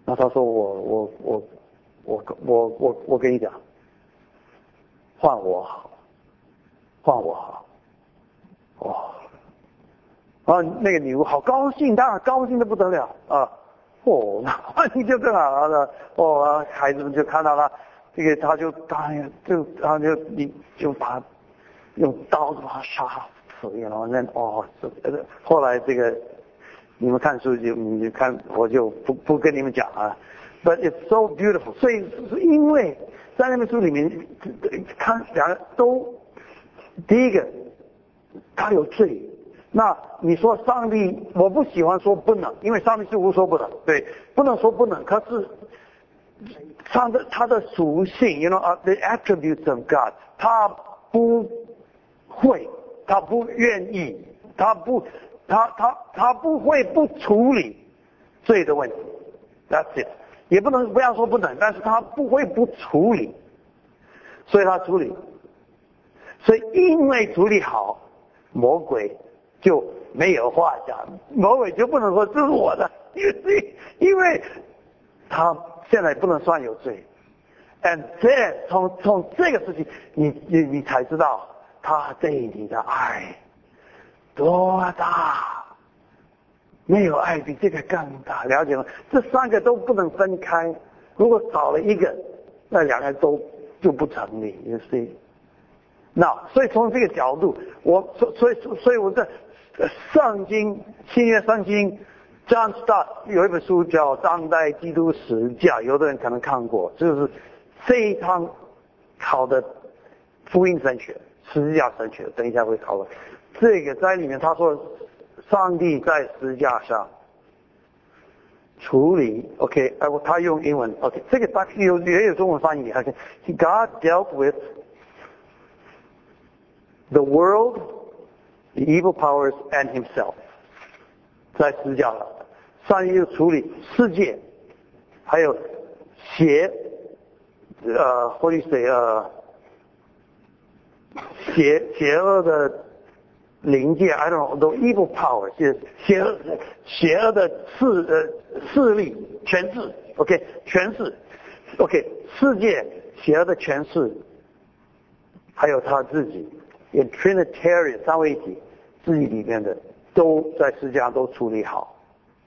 那他说我我我我我我我跟你讲，换我好，换我好，哇，啊那个女巫好高兴，当然高兴的不得了啊，哦那 (laughs) 你就更好了，哦孩子们就看到了。这个他就当然就他就你就把用刀子把他杀死，然后那哦，后来这个你们看书就你看，我就不不跟你们讲啊。But it's so beautiful，所以是因为在那本书里面看两个都第一个他有罪，那你说上帝我不喜欢说不能，因为上帝是无所不能，对，不能说不能，可是。他的他的属性，you know，the attributes of God，他不会，他不愿意，他不，他他他不会不处理罪的问题，That's it，也不能不要说不能，但是他不会不处理，所以他处理，所以因为处理好，魔鬼就没有话讲，魔鬼就不能说这是我的，因为因为他。现在不能算有罪，and then 从从这个事情，你你你才知道他对你的爱多大，没有爱比这个更大，了解吗？这三个都不能分开，如果少了一个，那两个都就不成立。You see？那所以从这个角度，我所所以所以我在圣经新约圣经。John Stott 有一本书叫《当代基督史架》，有的人可能看过，就是非常好的福音神学、十字架神学。等一下会讨论这个在里面。他说，上帝在十字架上处理，OK，哎，他用英文，OK，这个他有也有中文翻译，OK，God dealt with the world, the evil powers, and Himself，在十字架上。善于处理世界，还有邪，呃，或者谁呃，邪邪恶的灵界，I don't know，都 evil power，邪邪恶的势呃势力权势，OK，权势，OK，世界邪恶的权势，还有他自己，in Trinitarian 三位一体自己里面的，都在世界上都处理好。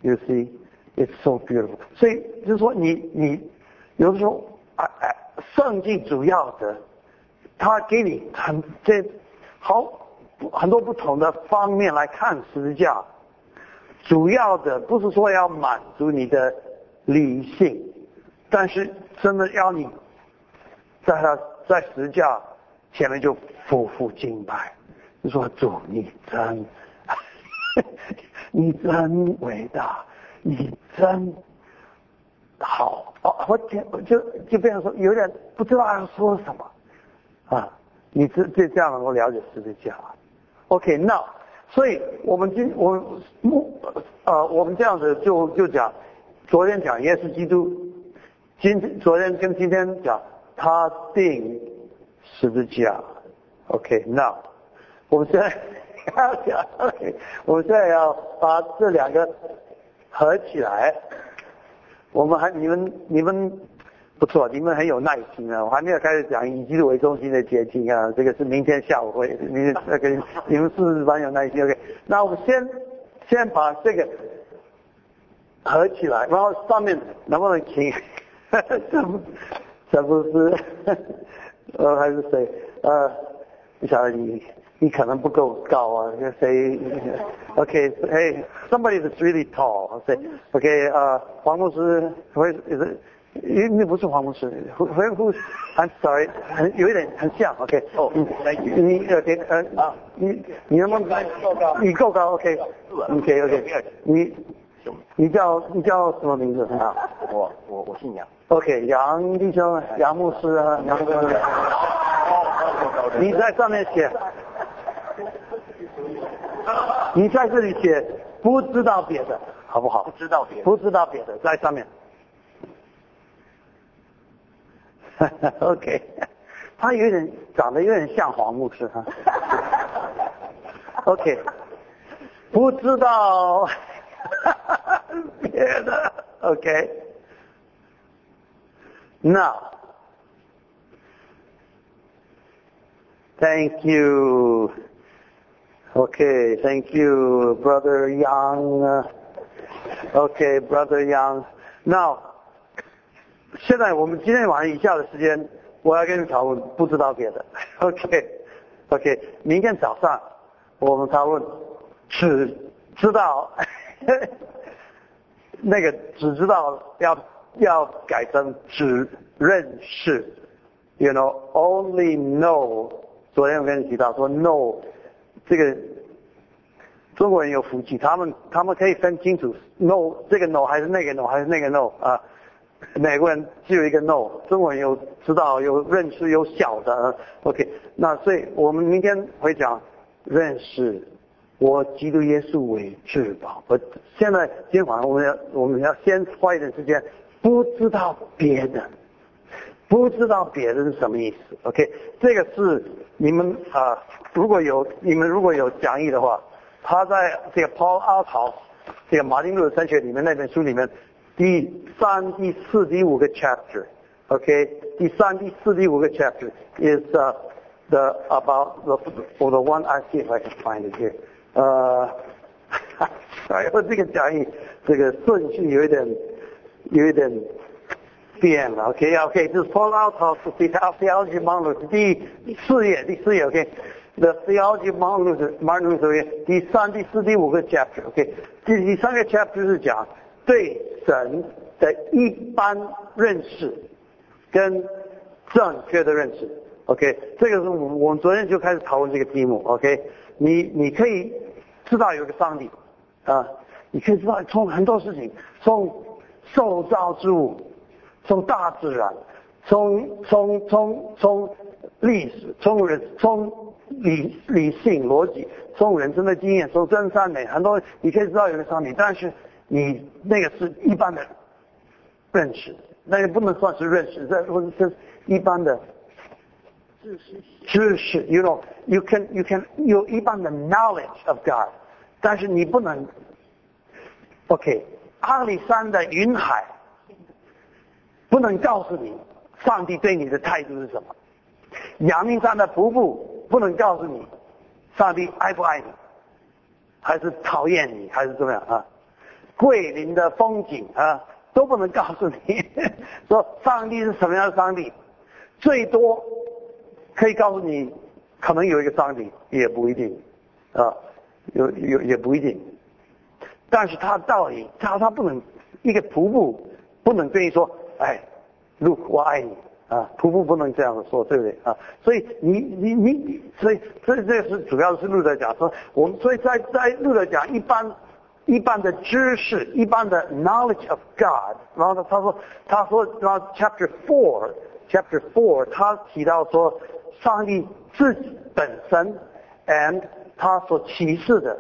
You see, it's so beautiful. 所以就是说，你你有的时候，哎哎，圣经主要的，他给你很这好很多不同的方面来看十字架。主要的不是说要满足你的理性，但是真的要你在他在十字架前面就夫妇敬拜，你说主你真。(laughs) 你真伟大，你真好哦！我就就就变成说，有点不知道要说什么啊！你这这这样能够了解十字架？OK，那所以我们今我们呃我们这样子就就讲，昨天讲耶稣基督，今天昨天跟今天讲他定十字架。OK，那我们现在。讲，我们现在要把这两个合起来。我们还你们你们不错，你们很有耐心啊！我还没有开始讲以基督为中心的结晶啊，这个是明天下午会，明天那个你们是蛮有耐心。OK，那我们先先把这个合起来，然后上面能不能停？(laughs) 这不这不是 (laughs) 呃还是谁呃？不晓得你你可能不够高啊？谁？OK，Hey，somebody is really tall。OK，呃，黄牧师会是。你你不是黄牧师，会会会，I'm sorry，很有一点很像，OK，哦，你你 OK，呃啊，你你能不能够高？你够高，OK，OK OK，你你叫你叫什么名字啊？我我我姓杨，OK，杨弟兄，杨牧师啊，杨哥，你在上面写，你在这里写，不知道别的，好不好？不知道别的，不知道别的，在上面。(laughs) OK，(laughs) 他有点长得有点像黄牧师哈。OK，(laughs) 不知道别的 OK，Now，Thank you。OK，Thank you，Brother Young。OK，Brother Young。Now。现在我们今天晚上以下的时间，我要跟你讨论，不知道别的。OK，OK，明天早上我们讨论，只知道那个只知道要要改成只认识，You know，only know。昨天我跟你提到说，know 这个中国人有福气，他们他们可以分清楚 no 这个 no 还是那个 no 还是那个 no 啊。美国人只有一个 no，中国人有知道有认识有小的，OK，那所以我们明天会讲认识我基督耶稣为至宝。我现在今晚我们要我们要先花一点时间，不知道别的，不知道别的是什么意思？OK，这个是你们啊，如果有你们如果有讲义的话，他在这个 Paul a l t o 这个马丁路德神学里面那本书里面。第三、第四、第五个 chapter，OK，第三、第四、第五个 chapter is the about the for the one I see if I can find it here。呃，哎呦，这个讲义这个顺序有一点有一点变了，OK，OK，就是 pull out of the theology Martin 第四页，第四页，OK，the theology Martin Martin Luther 第三、第四、第五个 chapter，OK，第第三个 chapter 是讲。对神的一般认识跟正确的认识，OK，这个是我我们昨天就开始讨论这个题目，OK，你你可以知道有个上帝啊，你可以知道从很多事情，从受造之物，从大自然，从从从从历史，从人从理理性逻辑，从人生的经验，从真善美，很多你可以知道有个上帝，但是。你那个是一般的认识，那也不能算是认识，这或者是一般的知识。知识，you know，you can you can 有一般的 knowledge of God，但是你不能，OK，阿里山的云海不能告诉你上帝对你的态度是什么，阳明山的瀑布不能告诉你上帝爱不爱你，还是讨厌你，还是怎么样啊？桂林的风景啊，都不能告诉你 (laughs) 说上帝是什么样的上帝，最多可以告诉你，可能有一个上帝，也不一定啊，有有也不一定。但是他道理，他他不能一个瀑布不能对你说，哎，Look，我爱你啊，瀑布不能这样子说，对不对啊？所以你你你，所以所以这是主要是路德讲说，我们所以在在路德讲一般。一般的知识，一般的 knowledge of God，然后呢，他说，他说，然后 chapter four，chapter four，他提到说，上帝自己本身，and 他所启示的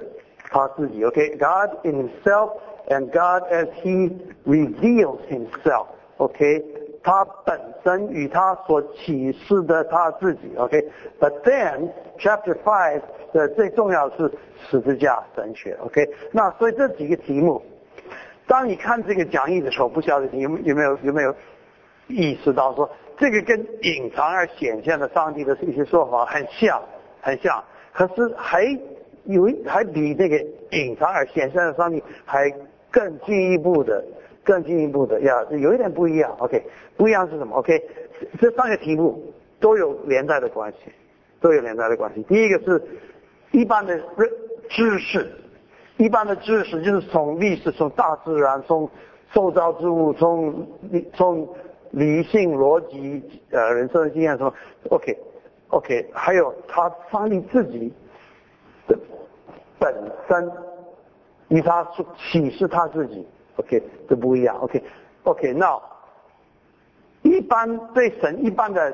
他自己，OK，God in himself and God as he reveals himself OK，他本身与他所启示的他自己，OK，but then chapter five。的最重要是十字架神学，OK？那所以这几个题目，当你看这个讲义的时候，不晓得你有有没有有没有意识到说，这个跟隐藏而显现的上帝的一些说法很像，很像，可是还有还比那个隐藏而显现的上帝还更进一步的，更进一步的呀，有一点不一样。OK，不一样是什么？OK，这三个题目都有连带的关系，都有连带的关系。第一个是一般的认知识。一般的知识就是从历史、从大自然、从受造之物、从从理性逻辑、呃人生经验说，OK，OK，还有他上帝自己的本身，与他启示他自己，OK，这不一样，OK，OK，那一般对神一般的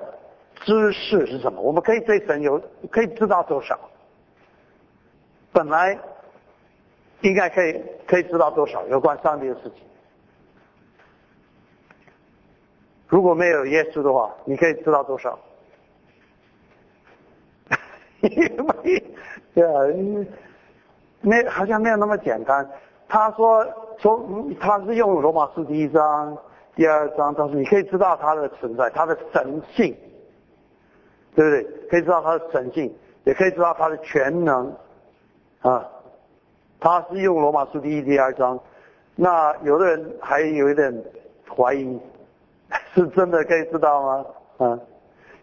知识是什么？我们可以对神有可以知道多少？本来。应该可以可以知道多少有关上帝的事情？如果没有耶稣的话，你可以知道多少？(laughs) 对啊，没好像没有那么简单。他说说他是用罗马书第一章、第二章，但是你可以知道他的存在，他的神性，对不对？可以知道他的神性，也可以知道他的全能啊。他是用罗马书第一、第二章，那有的人还有一点怀疑，是真的可以知道吗？啊，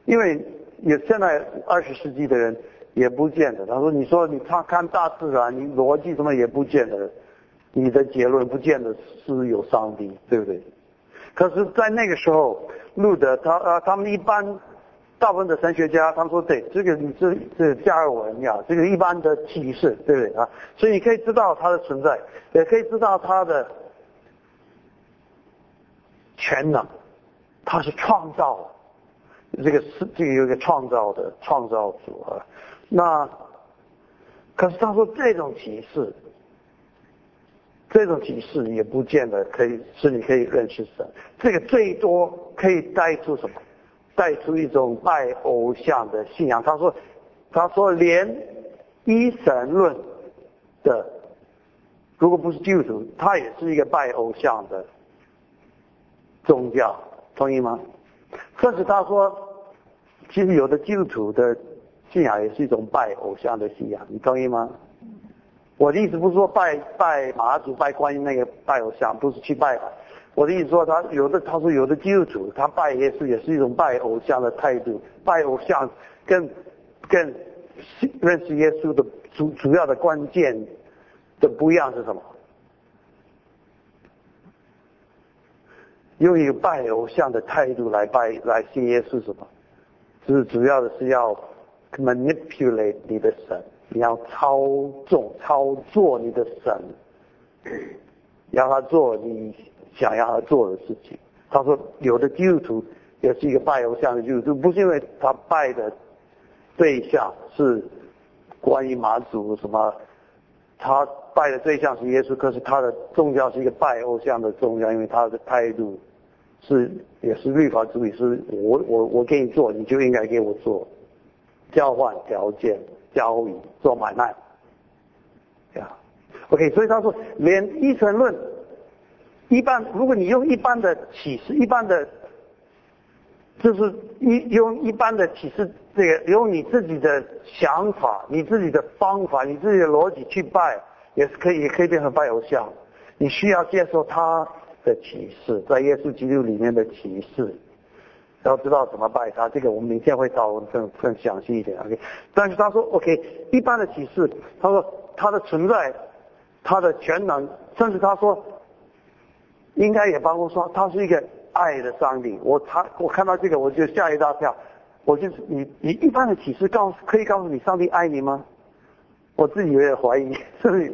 因为有现在二十世纪的人也不见得。他说：“你说你他看大自然，你逻辑什么也不见得，你的结论不见得是有上帝，对不对？”可是，在那个时候，路德他啊，他们一般。大部分的神学家他们说对，这个你这这加尔文呀，这个一般的启示，对不对啊？所以你可以知道它的存在，也可以知道它的全能，它是创造，这个是这个有一个创造的创造主啊。那可是他说这种启示，这种启示也不见得可以使你可以认识神，这个最多可以带出什么？带出一种拜偶像的信仰。他说：“他说连一神论的，如果不是基督徒，他也是一个拜偶像的宗教，同意吗？甚至他说，其实有的基督徒的信仰也是一种拜偶像的信仰，你同意吗？我的意思不是说拜拜马祖、拜观音那个拜偶像，不是去拜。”我的意思说，他有的他说有的基督徒他拜耶稣也是一种拜偶像的态度，拜偶像跟跟认识耶稣的主主要的关键的不一样是什么？用一个拜偶像的态度来拜来信耶稣什么？就是主要的是要 manipulate 你的神，你要操纵操作你的神，让他做你。想要他做的事情，他说有的基督徒也是一个拜偶像的基督徒，不是因为他拜的对象是关于马祖什么，他拜的对象是耶稣，可是他的宗教是一个拜偶像的宗教，因为他的态度是也是律法主义，是我我我给你做，你就应该给我做，交换条件，交易做买卖，呀，OK，所以他说连一神论。一般，如果你用一般的启示，一般的，就是一用一般的启示，这个用你自己的想法、你自己的方法、你自己的逻辑去拜，也是可以，也可以变成拜偶像。你需要接受他的启示，在耶稣基督里面的启示，要知道怎么拜他。这个我们明天会讨论更更详细一点。OK，但是他说 OK，一般的启示，他说他的存在，他的全能，甚至他说。应该也包括说，他是一个爱的上帝。我他我看到这个，我就吓一大跳。我就你你一般的启示告诉可以告诉你上帝爱你吗？我自己有点怀疑，是不是？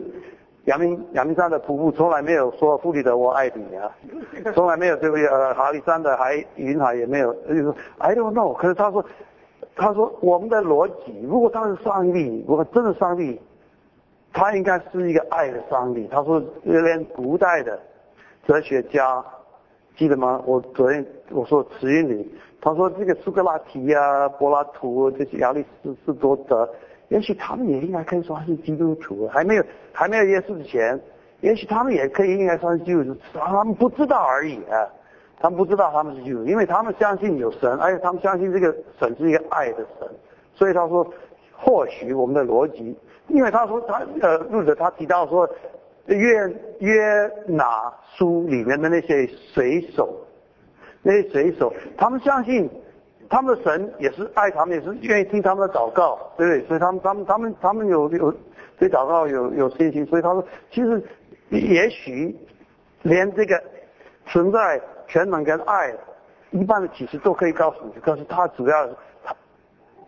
阳明阳明山的瀑布从来没有说弗里德我爱你啊，(laughs) 从来没有对不对？呃，哈里山的海云海也没有，就是说 I don't know。可是他说他说我们的逻辑，如果他是上帝，如果真的上帝，他应该是一个爱的上帝。他说连古代的。哲学家记得吗？我昨天我说词语里，他说这个苏格拉底啊、柏拉图这些亚里士士多德，也许他们也应该可以说他是基督徒。还没有还没有耶稣之前，也许他们也可以应该算是基督徒，他们不知道而已啊，他们不知道他们是基督徒，因为他们相信有神，而且他们相信这个神是一个爱的神，所以他说，或许我们的逻辑，因为他说他呃，路者他提到说，约约拿书里面的那些水手，那些水手，他们相信。他们的神也是爱他们，也是愿意听他们的祷告，对不对？所以他们、他们、他们、他们有有对祷告有有信心。所以他说，其实也许连这个存在全能跟爱一般的启示都可以告诉你，可是他主要他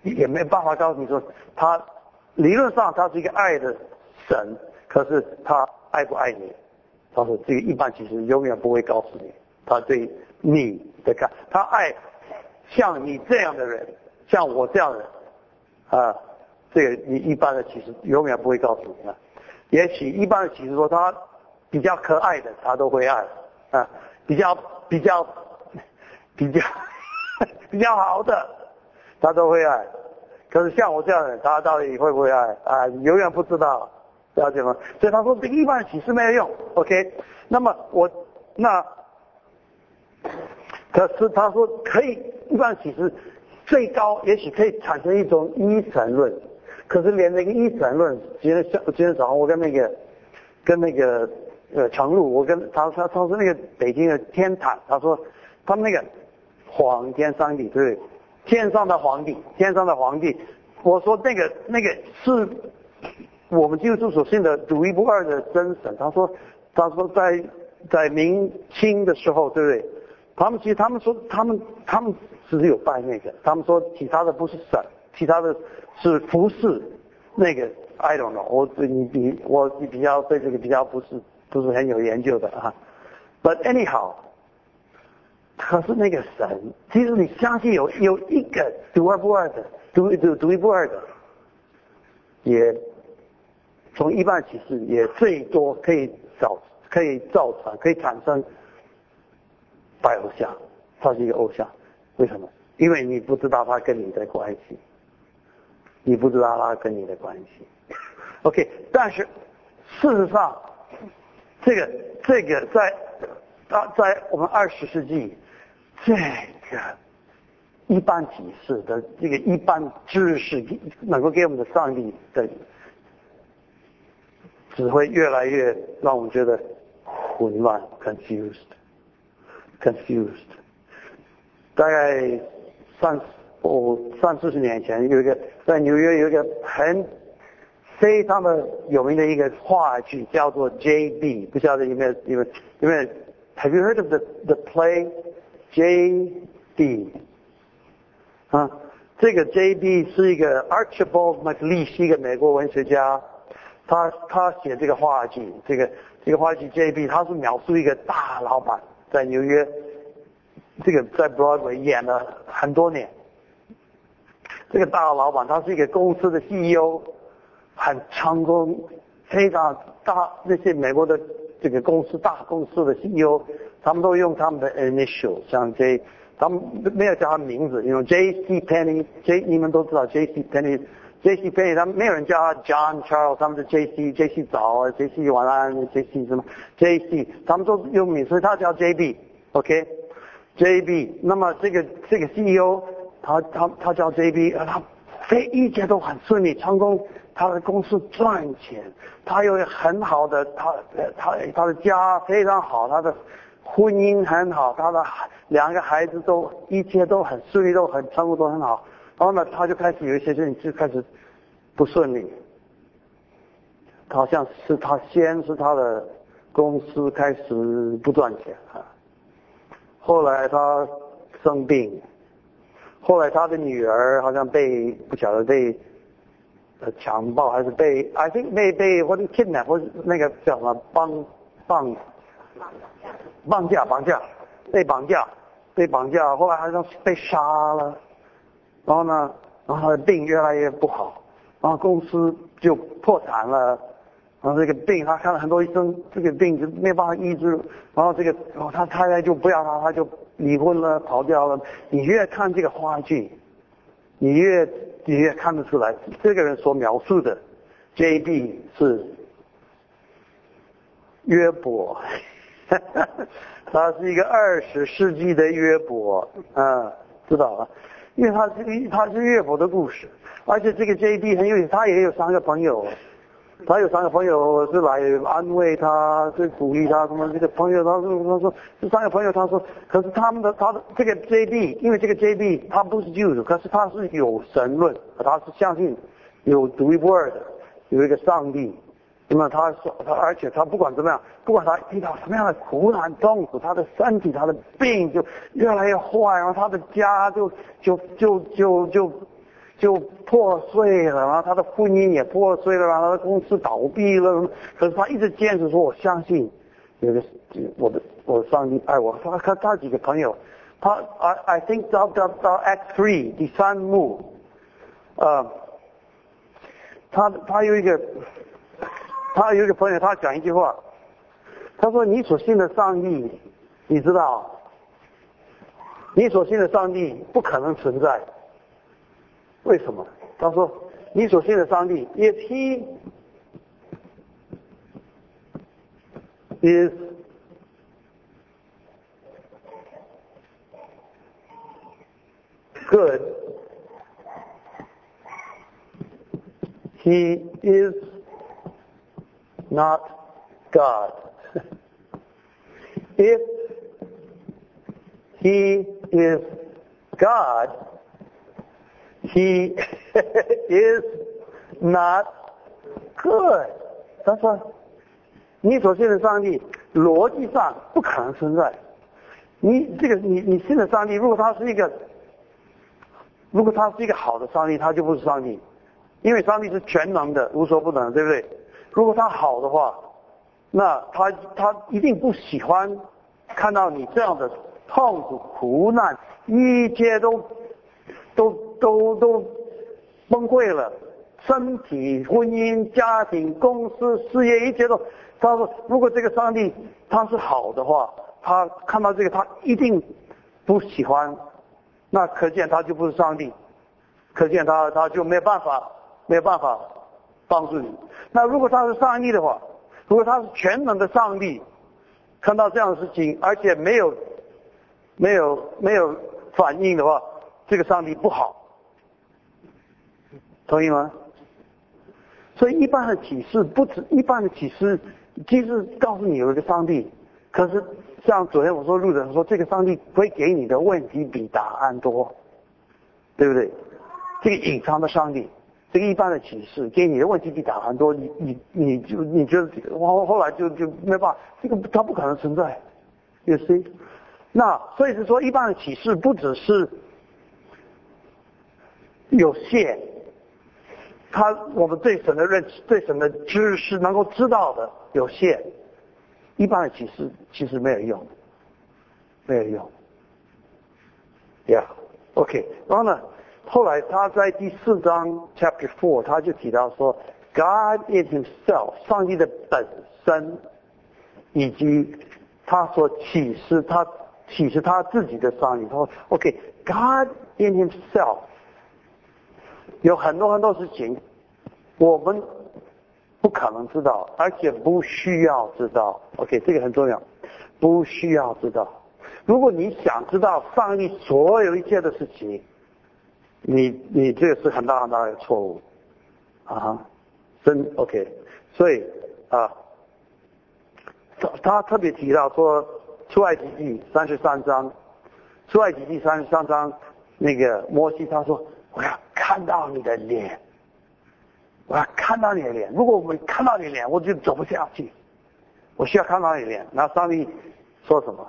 也没办法告诉你说，他理论上他是一个爱的神，可是他爱不爱你？他说这个一般其实永远不会告诉你，他对你的看，他爱。像你这样的人，像我这样的人，啊，这个你一般的其实永远不会告诉你啊。也许一般的其实说他比较可爱的，他都会爱啊，比较比较比较 (laughs) 比较好的，他都会爱。可是像我这样的人，他到底会不会爱啊？永远不知道，了解吗？所以他说这一般的启示没有用。OK，那么我那。可是他说可以，一般其实最高也许可以产生一种一神论。可是连那个一神论，今天今天早上我跟那个跟那个呃长路，我跟他他他说那个北京的天坛，他说他们那个皇天上帝对，天上的皇帝，天上的皇帝，我说那个那个是我们就是所信的独一无二的真神。他说他说在在明清的时候，对不对？他们其实他们说他们他们只是有拜那个，他们说其他的不是神，其他的是服饰那个 I don't know，我你比我你比较对这个比较不是不是很有研究的啊。But anyhow，可是那个神，其实你相信有有一个独一无二的独独独一无二的，也从一般启示也最多可以造可以造成可以产生。拜偶像，他是一个偶像，为什么？因为你不知道他跟你的关系，你不知道他跟你的关系。(laughs) OK，但是事实上，这个这个在啊在我们二十世纪，这个一般启示的这个一般知识能够给我们的上帝的，只会越来越让我们觉得混乱，confused。confused，大概三哦三四十年前，有一个在纽约有一个很非常的有名的一个话剧，叫做 J.B.，不晓得有没有有没有有没有？Have you heard of the the play J.B.？啊，这个 J.B. 是一个 Archibald MacLeish，一个美国文学家，他他写这个话剧，这个这个话剧 J.B. 他是描述一个大老板。在纽约，这个在 Broadway 演了很多年。这个大老板他是一个公司的 CEO，很成功，非常大。那些美国的这个公司大公司的 CEO，他们都用他们的 initial，像 J，他们没有叫他名字，因为 J C Penny，J 你们都知道 J C penny J C P，他们没有人叫他 John Charles，他们是 J C，J C 早啊，J C 晚安，J C 什么？J C，他们都用名，所以他叫 J B，OK，J B。那么这个这个 CEO，他他他叫 J B，他非一切都很顺利，成功，他的公司赚钱，他有很好的，他他他的家非常好，他的婚姻很好，他的两个孩子都一切都很顺利，都很成功，都很好。然后呢，他就开始有一些事情就开始不顺利，好像是他先是他的。公司开始不赚钱啊，后来他生病，后来他的女儿好像被不晓得被呃强暴还是被 I think 被被或者 kidnap 或者那个叫什么绑绑绑架绑架被绑架被绑架，后来好像被杀了，然后呢，然后他的病越来越不好，然后公司就破产了。然后这个病，他看了很多医生，这个病就没办法医治。然后这个，然后他太太就不要他，他就离婚了，跑掉了。你越看这个话剧，你越你越看得出来，这个人所描述的 J.B. 是约伯，(laughs) 他是一个二十世纪的约伯，啊，知道了，因为他是他是约伯的故事，而且这个 J.B 很有，他也有三个朋友，他有三个朋友是来安慰他，是鼓励他什么？这个朋友他说他说这三个朋友他说，可是他们的他的这个 J.B，因为这个 J.B 他不是基督徒，可是他是有神论，他是相信有独一无二的有一个上帝。那么他说他，而且他不管怎么样，不管他遇到什么样的苦难痛苦，他的身体他的病就越来越坏，然后他的家就就就就就就破碎了，然后他的婚姻也破碎了，然后他的公司倒闭了。可是他一直坚持说：“我相信有个我的我的上帝爱我。”他他他几个朋友，他 I I think 到到到 Act Three 第三幕，呃，他他有一个。他有一个朋友，他讲一句话，他说：“你所信的上帝，你知道，你所信的上帝不可能存在。为什么？他说：你所信的上帝，if he is good, he is。” Not God. (laughs) if he is God, he (laughs) is not good. 他说，你所信的上帝逻辑上不可能存在。你这个你你信的上帝，如果他是一个，如果他是一个好的上帝，他就不是上帝，因为上帝是全能的，无所不能，对不对？如果他好的话，那他他一定不喜欢看到你这样的痛苦、苦难，一切都都都都崩溃了，身体、婚姻、家庭、公司、事业，一切都。他说，如果这个上帝他是好的话，他看到这个他一定不喜欢，那可见他就不是上帝，可见他他就没办法，没办法帮助你。那如果他是上帝的话，如果他是全能的上帝，看到这样的事情，而且没有没有没有反应的话，这个上帝不好，同意吗？所以一般的启示不止一般的启示，即使告诉你有一个上帝，可是像昨天我说路人说这个上帝会给你的问题比答案多，对不对？这个隐藏的上帝。这个一般的启示，给你的问题比答案多，你你你就你觉得后后来就就没办法，这个它不可能存在，有 see？那所以是说，一般的启示不只是有限，他我们对神的认识、对神的知识能够知道的有限，一般的启示其实没有用，没有用，Yeah，OK，然后呢？后来他在第四章 Chapter Four，他就提到说，God in Himself，上帝的本身，以及他所启示他启示他自己的上帝。他说，OK，God in Himself，有很多很多事情我们不可能知道，而且不需要知道。OK，这个很重要，不需要知道。如果你想知道上帝所有一切的事情。你你这个是很大很大的错误，啊，真 OK，所以啊，他他特别提到说出埃及记三十三章，出埃及记三十三章那个摩西他说我要看到你的脸，我要看到你的脸，如果我没看到你的脸，我就走不下去，我需要看到你的脸。那上帝说什么？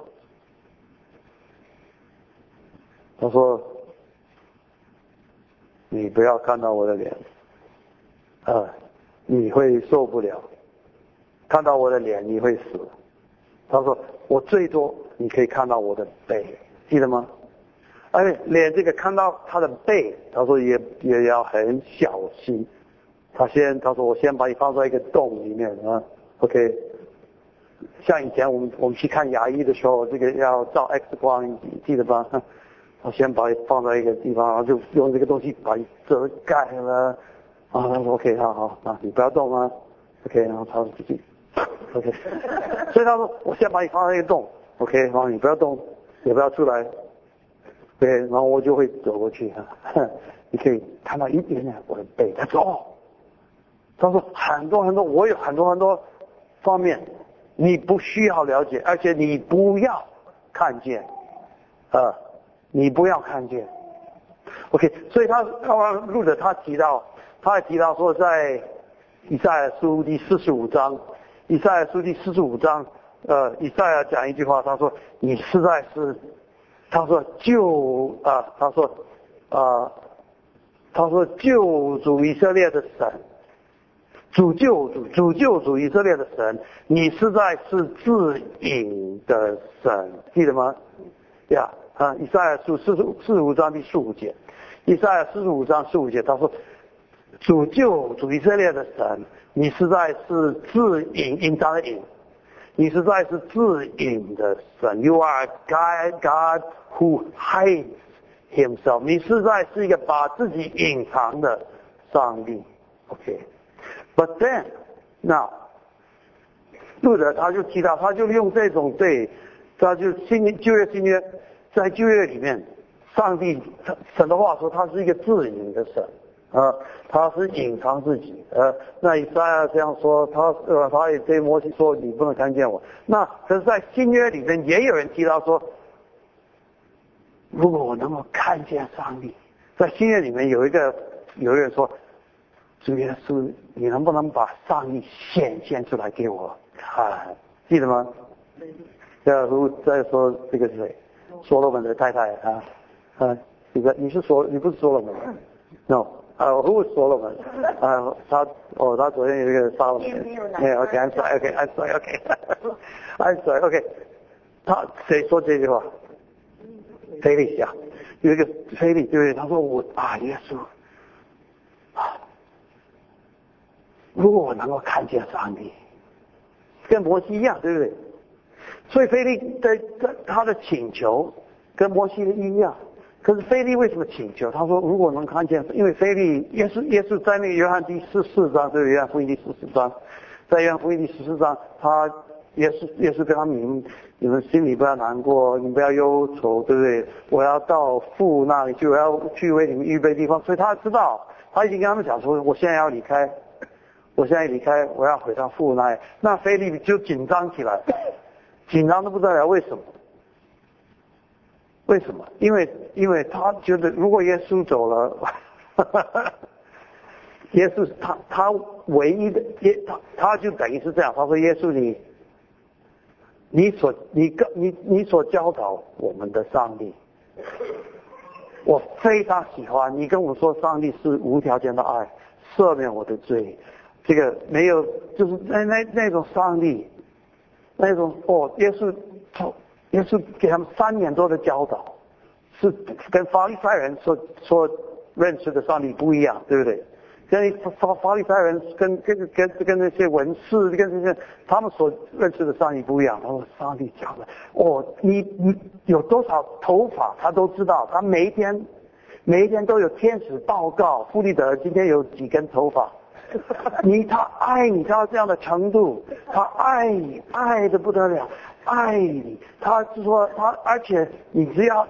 他说。你不要看到我的脸，啊，你会受不了。看到我的脸，你会死。他说：“我最多你可以看到我的背，记得吗？”哎，脸这个看到他的背，他说也也要很小心。他先他说：“我先把你放在一个洞里面啊，OK。”像以前我们我们去看牙医的时候，这个要照 X 光，记得吧？我先把你放在一个地方，然后就用这个东西把你遮盖了。啊，他说 OK，好好，啊，你不要动啊，OK，然后他说自己 OK，(laughs) 所以他说我先把你放在一个洞，OK，然后你不要动，也不要出来，对，然后我就会走过去，(laughs) 你可以看到一点点我的背，他说哦，他说很多很多，我有很多很多方面，你不需要了解，而且你不要看见，啊，你不要看见，OK，所以他刚刚录的他提到，他还提到说在。以赛亚书第四十五章，以赛亚书第四十五章，呃，以赛亚讲一句话，他说：“你实在是，他说救啊，他说啊，他说救主以色列的神，主救主主救主以色列的神，你实在是自隐的神，记得吗？对呀啊，以赛亚书四十四十五章第十五节，以赛亚四十五章十五节，他说。”主救主以色列的神，你实在是自隐隐藏的隐，你实在是自隐的神。You are God, God who hides Himself。你实在是一个把自己隐藏的上帝。OK，But then now，路德他就提到，他就用这种对，他就新旧约新约，在旧约里面，上帝神的话说，他是一个自隐的神。啊，他是隐藏自己，呃，那以赛亚这样说，他呃，他也对摩西说，你不能看见我。那可是，在新约里面也有人提到说，如果我能够看见上帝，在新约里面有一个有人说，主耶稣，你能不能把上帝显现出来给我看？记得吗？再说再说这个是谁？所罗门的太太啊，啊，你个你是说你不是所罗门？No。啊，我不说了嘛，啊，他哦，他昨天有一个杀了，没有，OK，I'm sorry，OK，I'm sorry，OK，I'm sorry，OK，(laughs) 他谁说这句话？菲利啊，有一个菲利，对不对？他说我啊，耶稣啊，如果我能够看见上帝，跟摩西一样，对不对？所以菲利在他的请求跟摩西的一样。可是菲利为什么请求？他说：“如果能看见，因为菲利也是也是在那个约翰第十四章，对约翰福音第十四章，在约翰福音第十四章，他也是也是跟他们，你们心里不要难过，你不要忧愁，对不对？我要到父那里，去，我要去为你们预备地方。所以他知道，他已经跟他们讲说，我现在要离开，我现在离开，我要回到父那里。那菲利就紧张起来，紧张的不得了，为什么？”为什么？因为因为他觉得，如果耶稣走了，哈哈哈耶稣他他唯一的耶他他就等于是这样。他说：“耶稣，你你所你跟你你所教导我们的上帝，我非常喜欢。你跟我说，上帝是无条件的爱，赦免我的罪。这个没有，就是那那那种上帝，那种哦，耶稣他。”耶稣给他们三年多的教导，是跟法利赛人所所认识的上帝不一样，对不对？跟法法利赛人跟跟跟跟那些文士跟这些他们所认识的上帝不一样。他说上帝讲的，哦，你你有多少头发，他都知道。他每一天每一天都有天使报告，弗里德今天有几根头发。(laughs) 你他爱你到这样的程度，他爱你爱的不得了。爱你，他是说他，而且你只要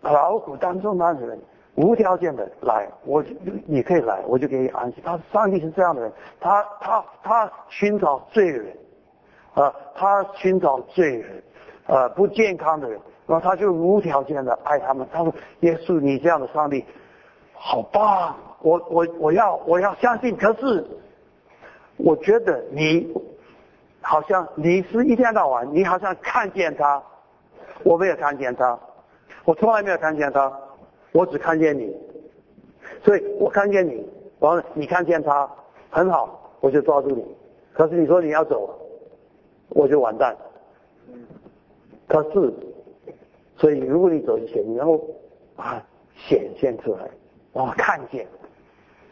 劳苦当中那人无条件的来，我就你可以来，我就给你安息。他上帝是这样的人，他他他寻找罪人，啊，他寻找罪人，呃，不健康的人，然后他就无条件的爱他们。他说：“耶稣，你这样的上帝，好棒！我我我要我要相信。可是我觉得你。”好像你是一天到晚，你好像看见他，我没有看见他，我从来没有看见他，我只看见你，所以我看见你，完了你看见他，很好，我就抓住你。可是你说你要走，我就完蛋。可是，所以如果你走之前，你然后啊显现出来，我看见，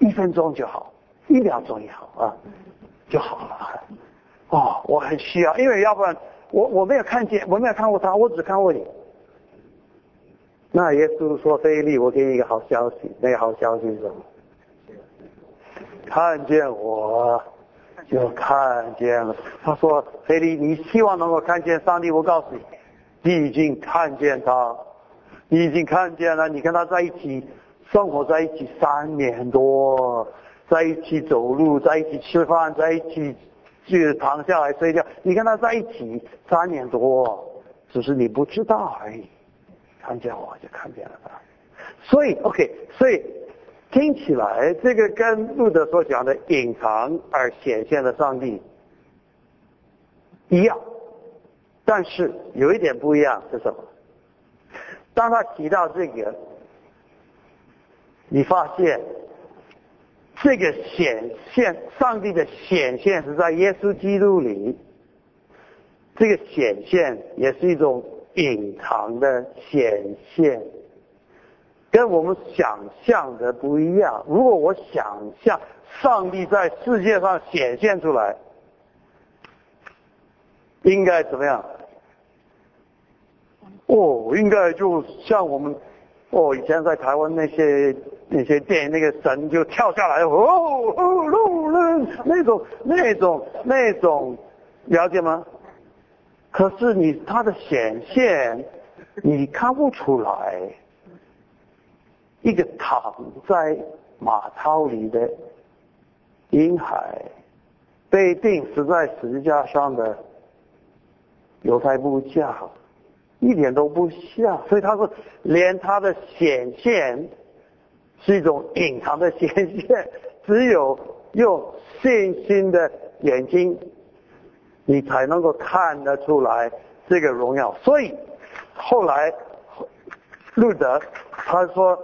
一分钟就好，一秒钟也好啊，就好了。哦，我很需要，因为要不然我我没有看见，我没有看过他，我只看过你。那耶稣说：“菲利，我给你一个好消息，那个好消息是什么？看见我就看见了。他说：“菲利，你希望能够看见上帝？我告诉你，你已经看见他，你已经看见了。你跟他在一起，生活在一起三年多，在一起走路，在一起吃饭，在一起就躺下来睡觉。你跟他在一起三年多，只是你不知道而已。看见我就看见了他。所以，OK，所以。”听起来，这个跟路德所讲的隐藏而显现的上帝一样，但是有一点不一样是什么？当他提到这个，你发现这个显现上帝的显现是在耶稣基督里，这个显现也是一种隐藏的显现。跟我们想象的不一样。如果我想象上帝在世界上显现出来，应该怎么样？哦，应该就像我们哦以前在台湾那些那些电影，那个神就跳下来，哦哦路人那种那种那种，了解吗？可是你他的显现，你看不出来。一个躺在马槽里的婴孩，被钉死在十字架上的犹太部架，一点都不像。所以他说，连他的显现是一种隐藏的显现，只有用信心的眼睛，你才能够看得出来这个荣耀。所以后来路德他说。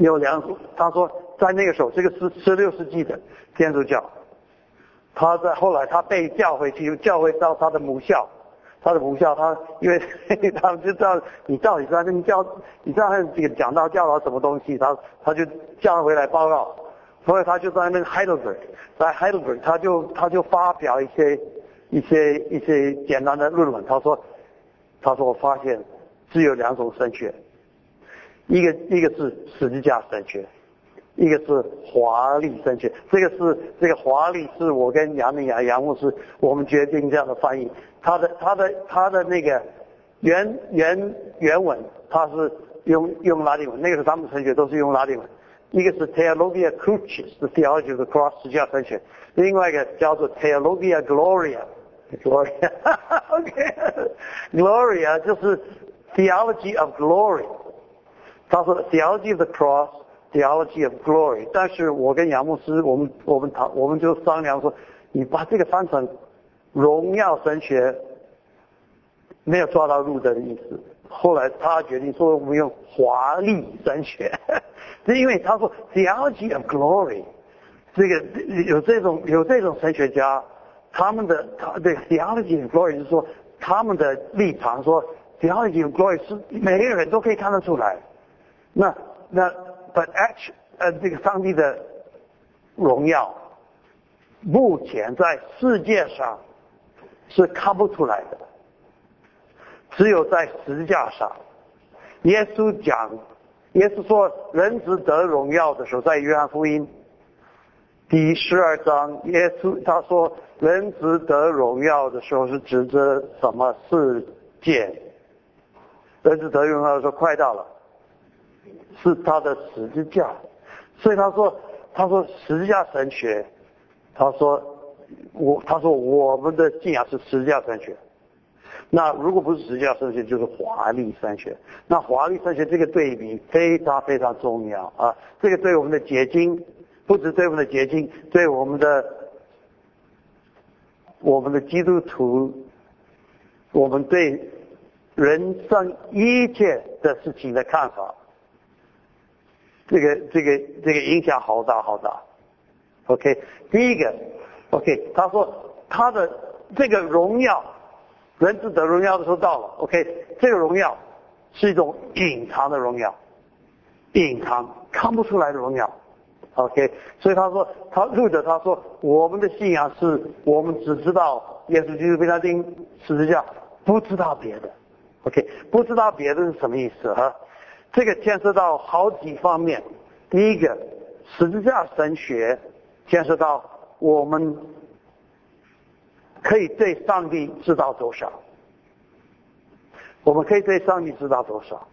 有两，他说在那个时候，这个是十六世纪的天主教，他在后来他被叫回去，又叫回到他的母校，他的母校，他因为 (laughs) 他们就知道你到底在那边教，你知道他这个讲到教了什么东西，他他就叫回来报告，所以他就在那个 Heidelberg，在 Heidelberg 他就他就发表一些一些一些简单的论文，他说他说我发现只有两种神学。一个一个是十字架神学，一个是华丽神学。这个是这个华丽是我跟杨明雅杨牧师我们决定这样的翻译。他的他的他的那个原原原文他是用用拉丁文，那个是他们神学都是用拉丁文。一个是 Theologia Crucis，是 Theology of the Cross 十字架神学。另外一个叫做 Theologia Gloria，Gloria，OK，Gloria 就是 Theology of Glory。他说 theology of the cross, theology of glory。但是我跟杨牧师，我们我们讨，我们就商量说，你把这个翻成荣耀神学，没有抓到路德的意思。后来他决定说，我们用华丽神学，是 (laughs) 因为他说 theology of glory，这个有这种有这种神学家，他们的他的 theology of glory 是说他们的立场说 theology of glory 是每个人都可以看得出来。那那，but actually，呃，这个上帝的荣耀，目前在世界上是看不出来的，只有在十字架上。耶稣讲，耶稣说人值得荣耀的时候，在约翰福音第十二章，耶稣他说人值得荣耀的时候是指着什么世界？人值得荣耀的时候快到了。是他的十字架，所以他说，他说十字架神学，他说我，他说我们的信仰是十字架神学。那如果不是十字架神学，就是华丽神学。那华丽神学这个对比非常非常重要啊！这个对我们的结晶，不止对我们的结晶，对我们的我们的基督徒，我们对人生一切的事情的看法。这个这个这个影响好大好大，OK，第一个，OK，他说他的这个荣耀，人子得荣耀的时候到了，OK，这个荣耀是一种隐藏的荣耀，隐藏看不出来的荣耀，OK，所以他说他录着他说我们的信仰是我们只知道耶稣基督被他钉十字架，不知道别的，OK，不知道别的是什么意思哈？这个牵涉到好几方面。第一个，十字架神学牵涉到我们可以对上帝知道多少？我们可以对上帝知道多少？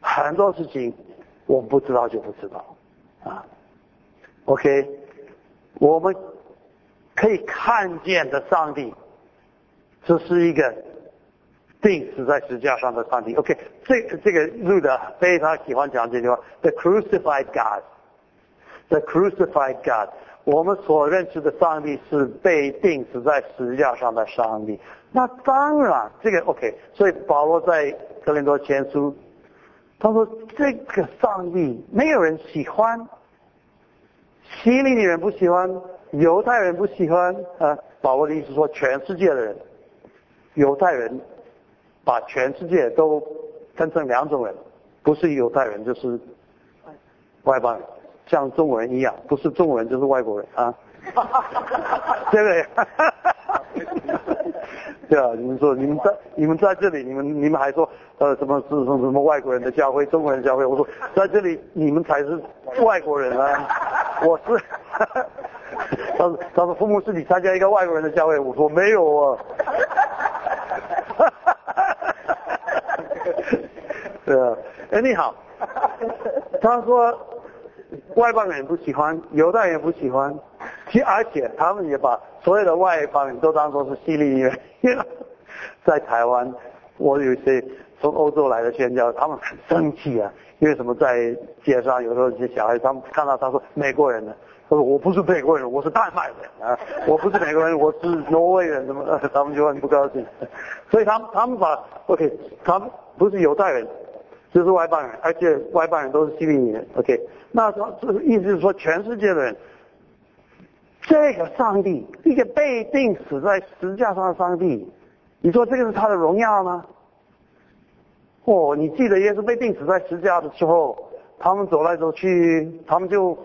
很多事情我们不知道就不知道啊。OK，我们可以看见的上帝，这是一个钉死在石架上的上帝。OK，这这个路德非常喜欢讲这句话：The crucified God，The crucified God。我们所认识的上帝是被钉死在石架上的上帝。那当然，这个 OK。所以保罗在哥林多前书，他说这个上帝没有人喜欢，希利尼人不喜欢，犹太人不喜欢啊。保罗的意思说，全世界的人，犹太人把全世界都分成两种人，不是犹太人就是外邦人。像中国人一样，不是中国人就是外国人啊，(laughs) 对不对？(laughs) 对啊，你们说你们在你们在这里，你们你们还说呃什么是什么什么外国人的教会，中国人教会？我说在这里你们才是外国人啊！我是，(laughs) 他说他说父母是你参加一个外国人的教会，我说没有啊。对啊，哎你好，(laughs) 他说。外邦人不喜欢，犹太人不喜欢，其而且他们也把所有的外邦人都当做是犀利人。(laughs) 在台湾，我有一些从欧洲来的宣教，他们很生气啊，因为什么在街上有时候一些小孩，他们看到他说美国人呢，他说我不是美国人，我是丹麦人啊，我不是美国人，我是挪威人，什么，他们就很不高兴。(laughs) 所以他们他们把 OK，他们不是犹太人。就是外邦人，而且外邦人都是希利尼人。OK，那说这意思是说，全世界的人，这个上帝，一个被钉死在十字架上的上帝，你说这个是他的荣耀吗？哦，你记得耶稣被钉死在十字架的时候，他们走来走去，他们就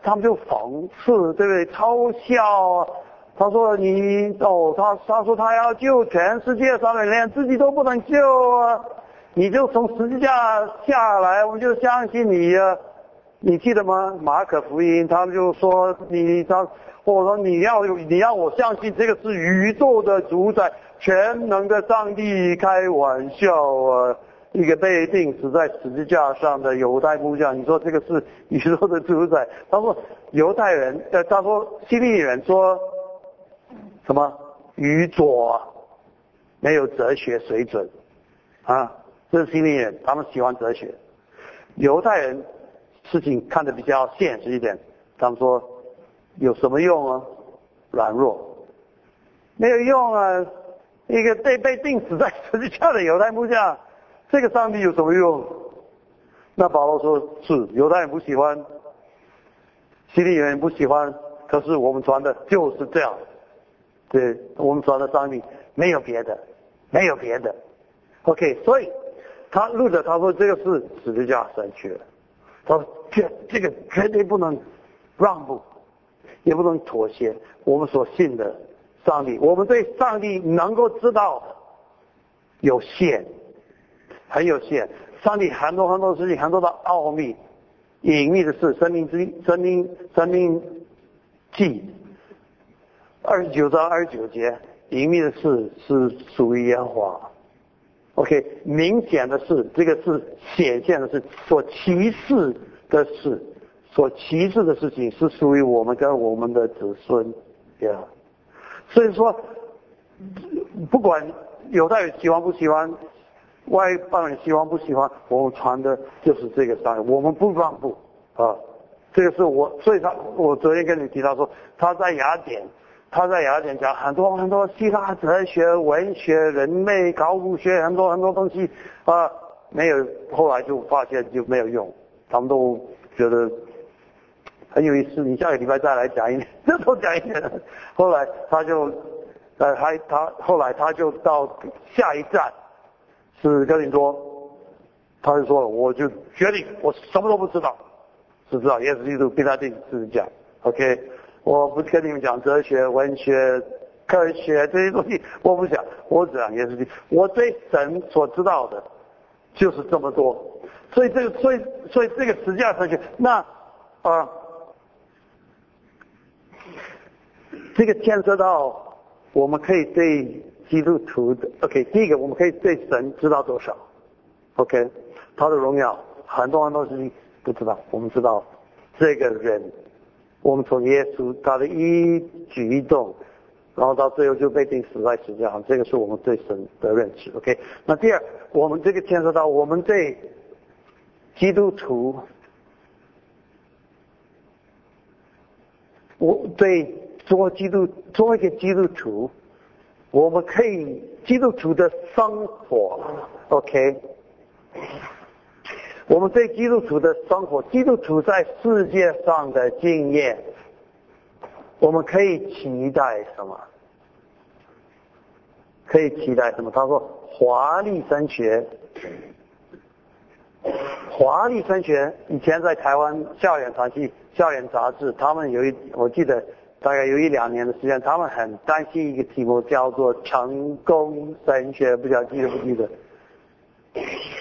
他们就讽刺，对不对？嘲笑，他说你哦，他他说他要救全世界上的人，自己都不能救啊。你就从十字架下来，我们就相信你呀。你记得吗？马可福音他们就说你他，我说你要你让我相信这个是宇宙的主宰、全能的上帝，开玩笑啊！一个被钉死在十字架上的犹太木匠，你说这个是宇宙的主宰？他说犹太人，呃，他说希利人说什么愚拙，没有哲学水准啊。这是心理人，他们喜欢哲学。犹太人事情看得比较现实一点，他们说有什么用啊？软弱，没有用啊！一个被被钉死在十字架的犹太木匠，这个上帝有什么用？那保罗说是犹太人不喜欢，希利人不喜欢，可是我们传的就是这样。对我们传的上帝没有别的，没有别的。OK，所以。他录着，他说这个是十字架神学，他说这这个绝对不能让步，也不能妥协。我们所信的上帝，我们对上帝能够知道有限，很有限。上帝很多很多事情，很多的奥秘、隐秘的事，生命之生命生命记二十九章二十九节，隐秘的事是属于烟花。OK，明显的是，这个是显现的是所歧视的事，所歧视的事情是属于我们跟我们的子孙，对啊。所以说，不管犹太人喜欢不喜欢，外邦人喜欢不喜欢，我们传的就是这个上我们不让步啊。这个是我，所以他我昨天跟你提到说，他在雅典。他在雅典讲很多很多希腊哲学、文学、人类考古学，很多很多东西啊，没有，后来就发现就没有用，他们都觉得很有意思。你下个礼拜再来讲一点，(laughs) 再多讲一点。后来他就，呃，还他后来他就到下一站是跟你说，他就说了，我就决定我什么都不知道，只知道耶稣基督跟他定是讲，OK。我不跟你们讲哲学、文学、科学这些东西，我不讲，我讲耶稣基督。我对神所知道的，就是这么多。所以这个，所以所以这个实际上上去，那啊，这个牵涉到我们可以对基督徒的 OK，第一个我们可以对神知道多少，OK，他的荣耀很多很多事情不知道，我们知道这个人，我们从耶稣他的一举一动，然后到最后就被钉死在十字架上，这个是我们对神的认识，OK。那第二，我们这个牵涉到我们对基督徒，我对做基督做一个基督徒，我们可以基督徒的生活，OK。我们对基督徒的生活，基督徒在世界上的经验，我们可以期待什么？可以期待什么？他说华丽神学，华丽神学以前在台湾校园传记、校园杂志，他们有一我记得大概有一两年的时间，他们很担心一个题目叫做成功神学，不知道记得不记得？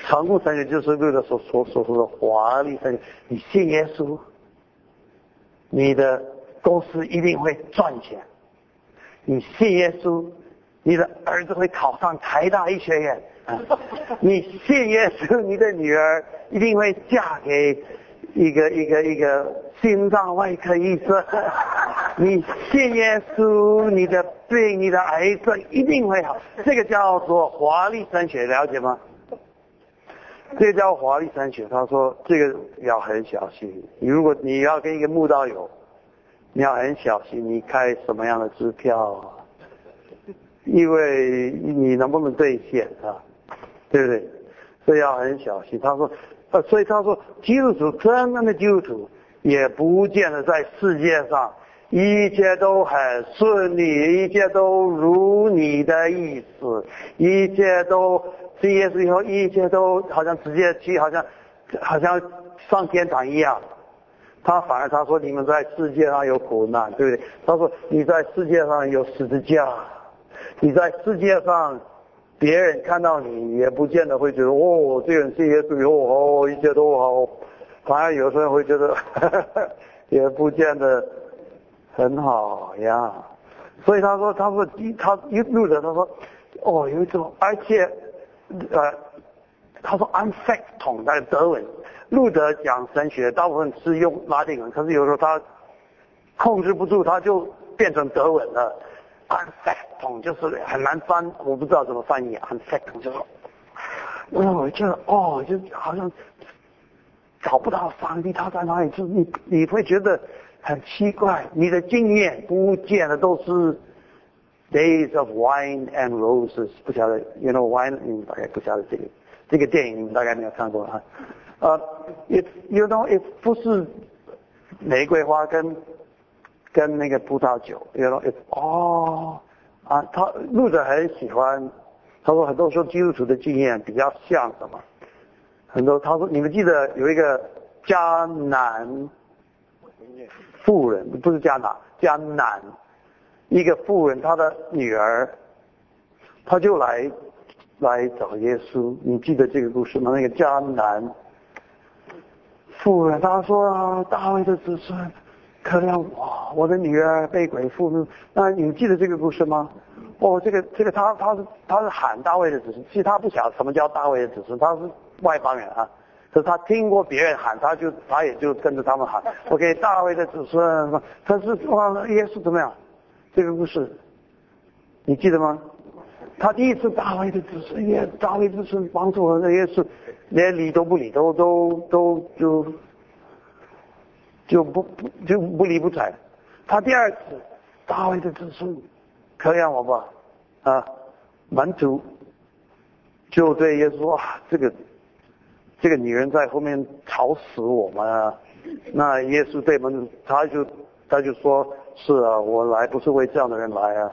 成功神学就是为了所所所说的华丽神学，你信耶稣，你的公司一定会赚钱；你信耶稣，你的儿子会考上台大医学院；(laughs) 你信耶稣，你的女儿一定会嫁给一个一个一个心脏外科医生；(laughs) 你信耶稣，你的病、你的癌症一定会好。这个叫做华丽神学，了解吗？这叫华丽三学。他说这个要很小心。你如果你要跟一个慕道友，你要很小心，你开什么样的支票，因为你能不能兑现啊？对不对？所以要很小心。他说，呃，所以他说，基督徒真正的基督徒也不见得在世界上一切都很顺利，一切都如你的意思，一切都。信耶稣以后，一切都好像直接去，好像好像上天堂一样。他反而他说：“你们在世界上有苦难，对不对？”他说：“你在世界上有十字架，你在世界上，别人看到你也不见得会觉得哦，这个人信耶稣以后哦，一切都好。反而有时候会觉得，(laughs) 也不见得很好呀。所以他说，他说他一路的他说，哦，有一种，而且。”呃，他说 I'm fact 统在德文，路德讲神学大部分是用拉丁文，可是有时候他控制不住，他就变成德文了。I'm fact 统就是很难翻，我不知道怎么翻译。I'm fact 统就说，我觉得哦，就好像找不到上帝他在哪里，就你你会觉得很奇怪，你的经验不见得都是。Days of Wine and Roses，不晓得，You know wine，你们大概不晓得这个这个电影，你们大概没有看过啊。呃，If you know，if 不是玫瑰花跟跟那个葡萄酒，You know，if 哦啊，他录者很喜欢，他说很多时候基督徒的经验比较像什么？很多他说你们记得有一个迦南妇人，不是迦南，迦南。一个妇人，她的女儿，她就来来找耶稣。你记得这个故事吗？那个迦南妇人，她说：“大卫的子孙，可怜我，我的女儿被鬼附。”那你记得这个故事吗？哦，这个这个，他他是他是喊大卫的子孙，其实他不晓得什么叫大卫的子孙，他是外邦人啊。可是他听过别人喊，他就他也就跟着他们喊。OK，大卫的子孙，他是哇，耶稣怎么样？这个故事，你记得吗？他第一次大卫的子孙，耶大卫子孙帮助我，那耶稣连理都不理，都都都就就不就不理不睬。他第二次大卫的子孙可怜我吧啊，门徒就对耶稣说：“这个这个女人在后面吵死我们啊！”那耶稣对门他就他就说。是啊，我来不是为这样的人来啊。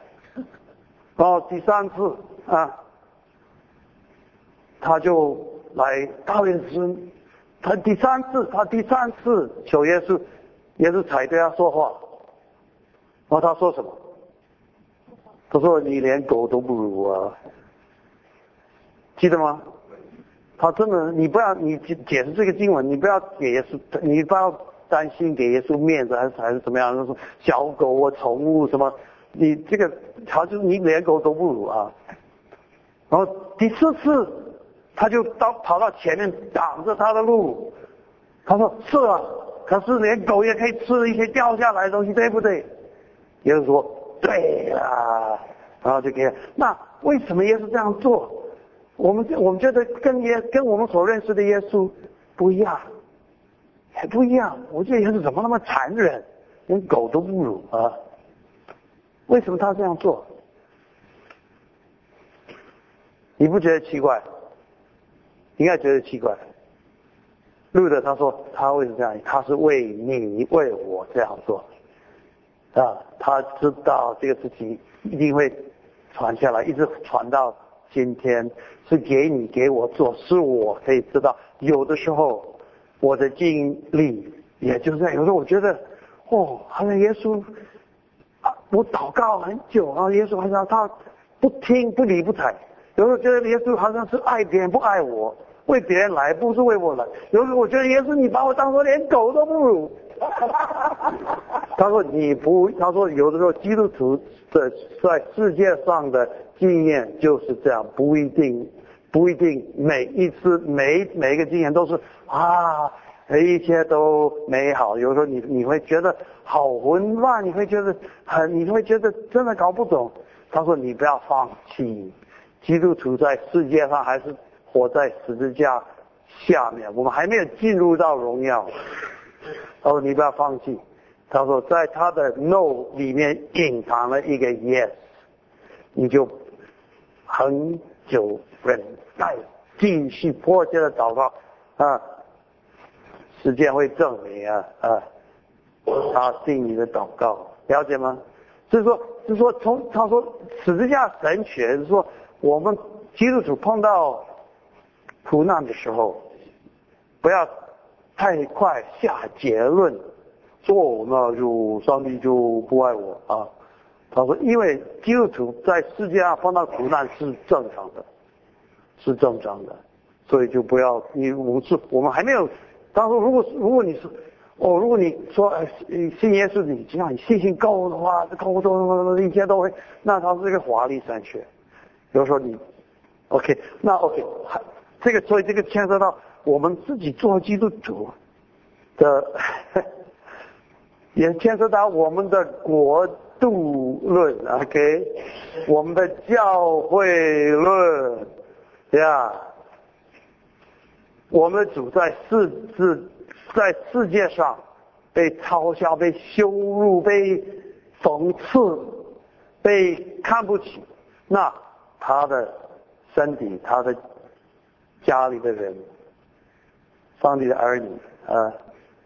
然后，第三次啊，他就来大卫孙，他第三次，他第三次求耶稣，耶稣才对他说话。然后他说什么？他说你连狗都不如啊，记得吗？他真的，你不要你解解释这个经文，你不要解释，你不要。担心给耶稣面子还是还是怎么样？说小狗啊，宠物什么你这个好像你连狗都不如啊。然后第四次，他就到跑到前面挡着他的路。他说是啊，可是连狗也可以吃一些掉下来的东西，对不对？耶稣说对啊，然后就给那为什么耶稣这样做？我们我们觉得跟耶跟我们所认识的耶稣不一样，还不一样。我觉得耶稣怎么那么残忍，连狗都不如啊？为什么他这样做？你不觉得奇怪？应该觉得奇怪。路德他说他为什么这样？他是为你为我这样做啊！他知道这个事情一定会传下来，一直传到今天，是给你给我做，是我可以知道。有的时候我的经历也就是这样，有时候我觉得哦，好像耶稣啊，我祷告很久，然后耶稣好像他不听不理不睬。有时候觉得耶稣好像是爱别人不爱我。为别人来，不是为我来。有时候我觉得耶稣，你把我当做连狗都不如。他说你不，他说有的时候基督徒的在世界上的经验就是这样，不一定，不一定每一次每每一个经验都是啊，一切都美好。有时候你你会觉得好混乱，你会觉得很，你会觉得真的搞不懂。他说你不要放弃，基督徒在世界上还是。活在十字架下面，我们还没有进入到荣耀。他说，你不要放弃。他说，在他的 no 里面隐藏了一个 yes，你就很久忍耐，继续迫切的祷告啊，时间会证明啊啊，他信你的祷告，了解吗？就是说，就是说，从他说十字架神学是说，我们基督徒碰到。苦难的时候，不要太快下结论，说那就上帝就不爱我啊。他说，因为基督徒在世界上碰到苦难是正常的，是正常的，所以就不要你无知。我们还没有，他说，如果如果你是哦，如果你说信耶稣，你这样你信心够的话，这够多一切都会，那他是一个华丽山泉。比如说你，OK，那 OK 还。这个，所以这个牵涉到我们自己做基督徒的，也牵涉到我们的国度论，OK，我们的教会论，呀，我们主在世世在世界上被嘲笑、被羞辱、被讽刺、被看不起，那他的身体，他的。家里的人，上帝的儿女啊，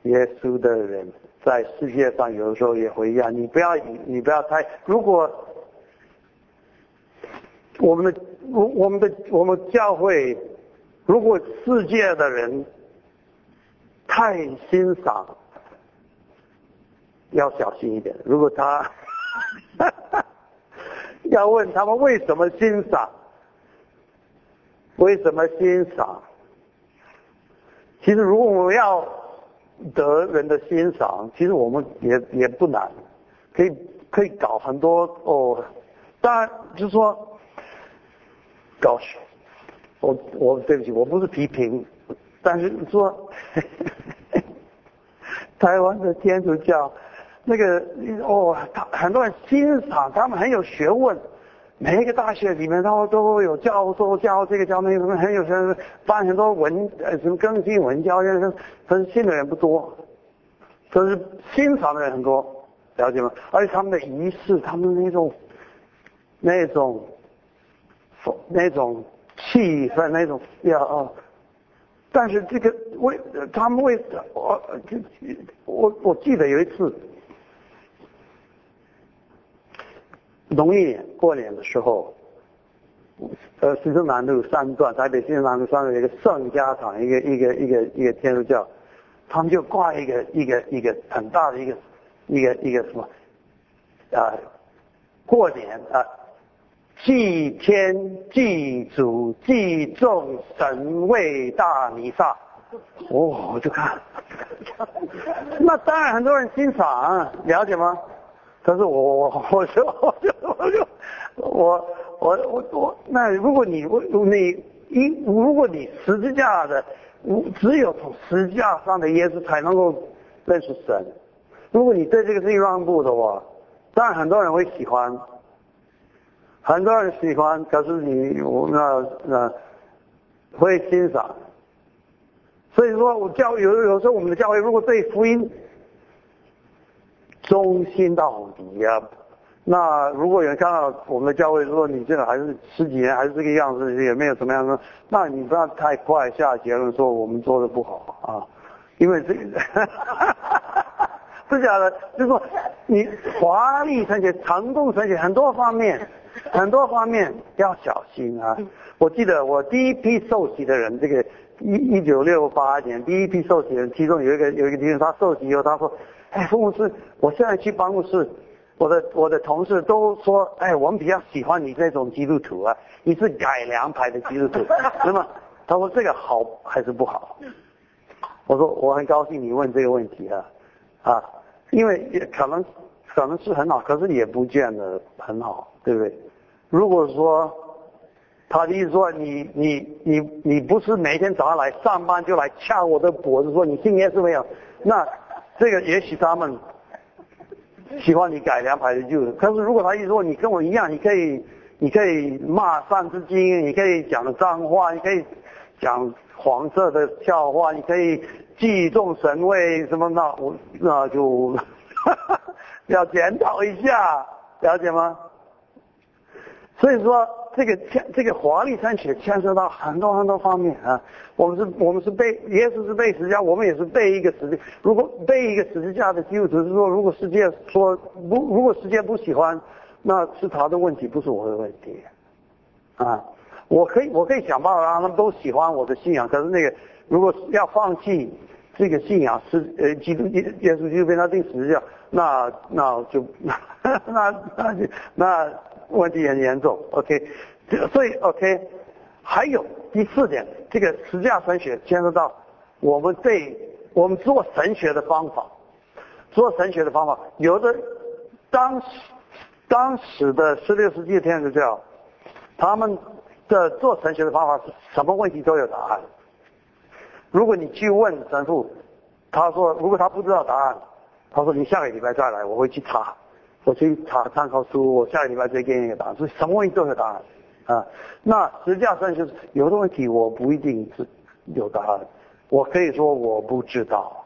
耶稣的人，在世界上有时候也会一样。你不要，你不要太。如果我们的我我们的我们教会，如果世界的人太欣赏，要小心一点。如果他 (laughs) 要问他们为什么欣赏？为什么欣赏？其实，如果我们要得人的欣赏，其实我们也也不难，可以可以搞很多哦。当然，就是说，高手，我我对不起，我不是批评，但是说，(laughs) 台湾的天主教那个哦，他很多人欣赏，他们很有学问。每一个大学里面，都都有教授教这个教那个，什么很有些办很多文呃什么更新文教，但是但是信的人不多，可是欣赏的人很多，了解吗？而且他们的仪式，他们那种那种那种气氛，那种要啊，但是这个为他们为我我我记得有一次。农历年过年的时候，呃，新生南路三段，台北新生南路三段有一个圣家堂，一个一个一个一个天主教，他们就挂一个一个一个很大的一个一个一个什么啊，过年啊，祭天祭祖祭众神位大弥撒，哦，我就看，那当然很多人欣赏，了解吗？可是我我我就我就我就我我我我那如果你你一如果你十字架的，只有从十字架上的耶稣才能够认识神。如果你对这个事情让步的话，当然很多人会喜欢，很多人喜欢，可是你我那那会欣赏。所以说我教有有时候我们的教会如果对福音忠心到底啊，那如果有人看到我们的教会说你这个还是十几年还是这个样子，也没有怎么样呢？那你不要太快下结论说我们做的不好啊，因为这个。是假的，就是说你华丽成全、成功成全很多方面，(laughs) 很多方面要小心啊！我记得我第一批受洗的人，这个一一九六八年第一批受洗人，其中有一个有一个弟兄，他受洗以后他说：“哎，傅牧师，我现在去办公室，我的我的同事都说，哎，我们比较喜欢你这种基督徒啊，你是改良派的基督徒。(laughs) 那么他说这个好还是不好？我说我很高兴你问这个问题啊。”啊，因为也可能可能是很好，可是也不见得很好，对不对？如果说他的意思说你你你你不是每天早上来上班就来掐我的脖子说你信耶稣没有？那这个也许他们喜欢你改良牌的就，可是如果他意思说你跟我一样，你可以你可以骂三字经，你可以讲脏话，你可以讲黄色的笑话，你可以。聚众神位什么那我那就 (laughs) 要检讨一下，了解吗？所以说这个牵这个华丽三起牵涉到很多很多方面啊。我们是我们是背耶稣是背十字架，我们也是背一个十字。如果背一个十字架的基督徒是说，如果世界说不如果世界不喜欢，那是他的问题，不是我的问题啊。我可以我可以想办法让他们都喜欢我的信仰，可是那个。如果要放弃这个信仰，是呃基督耶耶稣基督被他定十字架，那那就 (laughs) 那那那就那问题很严重。OK，这所以 OK，还有第四点，这个十字架神学牵涉到我们对我们做神学的方法，做神学的方法，有的当时当时的十六世纪天主教，他们的做神学的方法是什么问题都有答案。如果你去问神父，他说如果他不知道答案，他说你下个礼拜再来，我会去查，我去查参考书，我下个礼拜再给你一个答案。所以什么问题都有答案啊。那实际上就是有的问题我不一定是有答案，我可以说我不知道。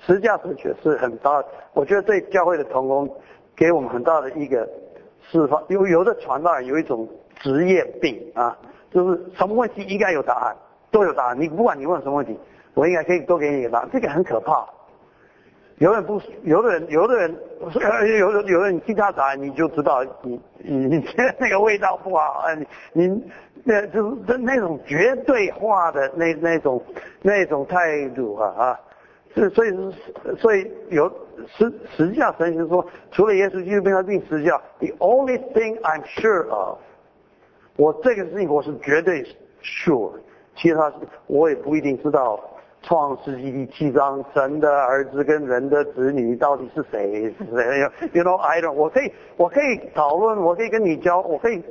实际上确是很大，我觉得对教会的同工给我们很大的一个释放。有有的传道人有一种职业病啊，就是什么问题应该有答案。都有答案，你不管你问什么问题，我应该可以都给你一个答案。这个很可怕。有的人不，有的人，有的人，有的有的人听他答案，你就知道你你你那个味道不好啊！你你那就是那种绝对化的那那种那种态度啊啊！是所以所以有实实际上神学说，除了耶稣基督被他定十字架，the only thing I'm sure of，我这个事情我是绝对 sure。其他我也不一定知道，创世纪第七章神的儿子跟人的子女到底是谁？谁？You know I don't。我可以我可以讨论，我可以跟你交，我可以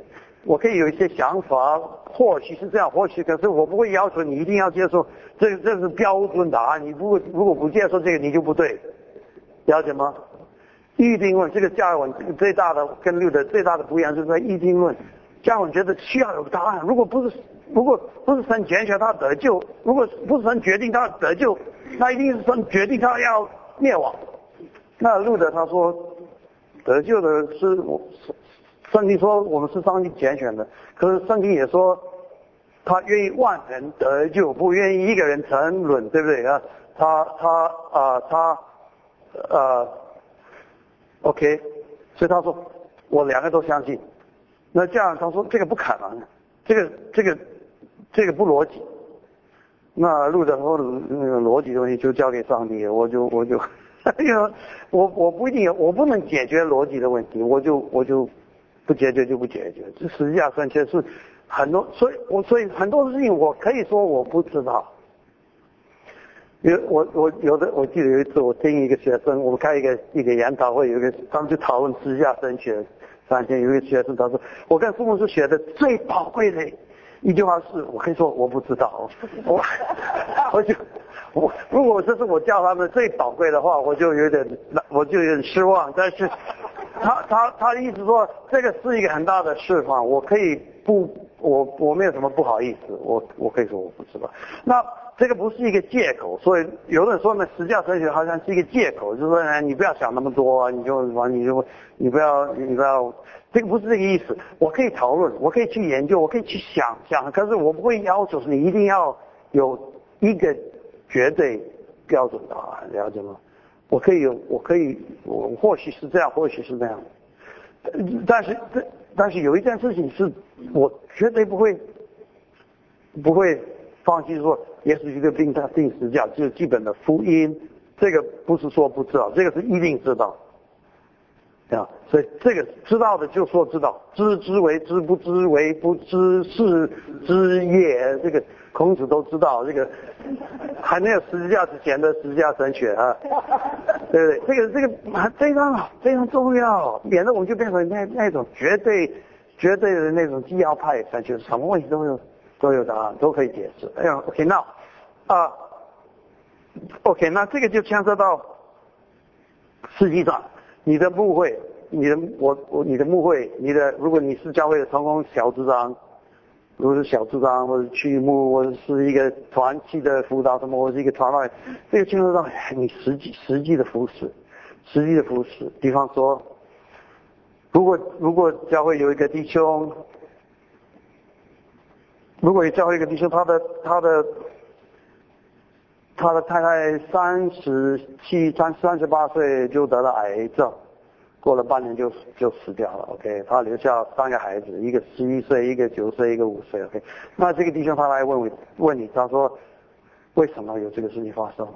我可以有一些想法，或许是这样，或许可是我不会要求你一定要接受，这这是标准答案。你如果如果不接受这个，你就不对，了解吗？预定论这个加尔文最大的跟六的最大的不一样，就是在预定论，加尔文觉得需要有个答案，如果不是。如果不是神拣选他得救，如果不是神决定他得救，那一定是神决定他要灭亡。那路德他说得救的是我，圣经说我们是上帝拣选的，可是圣经也说他愿意万人得救，不愿意一个人沉沦，对不对啊？他他啊他呃，OK，所以他说我两个都相信。那这样他说这个不可能，这个这个。这个不逻辑，那路德说的那个逻辑东西就交给上帝，我就我就，因为我我不一定我不能解决逻辑的问题，我就我就不解决就不解决，这实际上算确是很多，所以我所以很多事情我可以说我不知道，有我我有的我记得有一次我听一个学生，我们开一个一个研讨会，有一个他们就讨论十下神学，三天有一个学生他说，我跟父母是学的最宝贵的一句话是，我可以说我不知道，(laughs) 我我就我如果这是我教他们最宝贵的话，我就有点我就有点失望，但是他他他的意思说这个是一个很大的释放，我可以不我我没有什么不好意思，我我可以说我不知道，那。这个不是一个借口，所以有人说呢，实教神学好像是一个借口，就是说呢，你不要想那么多，你就完，你就你不要你不要，这个不是这个意思。我可以讨论，我可以去研究，我可以去想想，可是我不会要求是你一定要有一个绝对标准答案，了解吗？我可以有，我可以，我或许是这样，或许是那样，但是这但是有一件事情是我绝对不会不会放弃说。耶稣一个病他定十架，就是基本的福音，这个不是说不知道，这个是一定知道，啊，所以这个知道的就说知道，知之为知，不知为不知，是知也。这个孔子都知道，这个还没有十字架之前的十字架神学啊，对 (laughs) 不对？这个这个非常非常重要，免得我们就变成那那种绝对绝对的那种纪要派神学，什么问题都有。都有答案，都可以解释。哎呀，OK，那啊，OK，那这个就牵涉到，实际上你的误会，你的我我你的牧会，你的如果你是教会的成功小组长，如果是小组长或者区牧，或者是一个团体的辅导什么，或者是一个团外，这个牵涉到你实际实际的服饰，实际的服饰。比方说，如果如果教会有一个弟兄。如果你教会一个弟兄，他的他的他的太太三十七三三十八岁就得了癌症，过了半年就就死掉了。OK，他留下三个孩子，一个十一岁，一个九岁，一个五岁。OK，那这个弟兄他来问我问你，他说为什么有这个事情发生？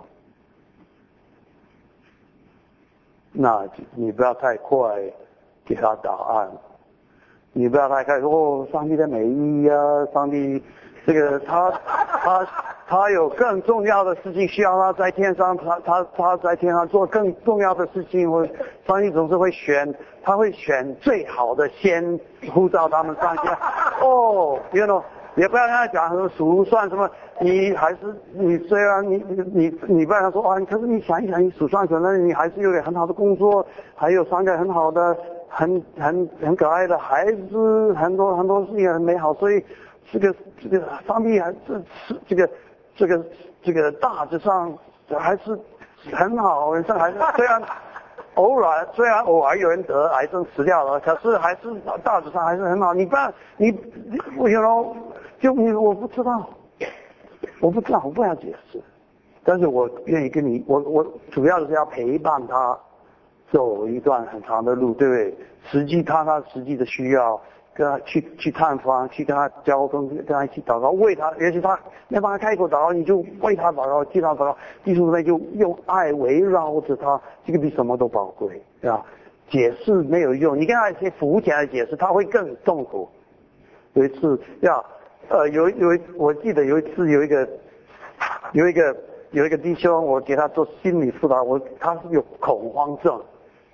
那你不要太快给他答案。你不要太快说哦，上帝的美意啊，上帝这个他他他有更重要的事情需要他在天上，他他他在天上做更重要的事情，我上帝总是会选，他会选最好的先呼召他们上去。(laughs) 哦，you know，也不要跟他讲什么数算什么，你还是你虽然你你你你不要说啊，可是你想一想，你数算可能你还是有点很好的工作，还有三个很好的。很很很可爱的孩子，很多很多事情很美好，所以这个这个上帝还是是这个这个这个这个大致上还是很好，人生还是 (laughs) 虽然偶尔虽然偶尔有人得癌症死掉了，可是还是大致上还是很好。你不要你我有时就你我不知道，我不知道我不想解释，但是我愿意跟你我我主要是要陪伴他。走一段很长的路，对不对？实际他他实际的需要，跟他去去探访，去跟他交通，跟他一起祷告，为他，也许他没办法开口祷告，你就为他祷告，替他祷告，弟兄姊妹就用爱围绕着他，这个比什么都宝贵，对吧？解释没有用，你跟他一些肤浅的解释，他会更痛苦。有一次，要呃，有有，我记得有一次有一个有一个有一个弟兄，我给他做心理辅导，我他是有恐慌症。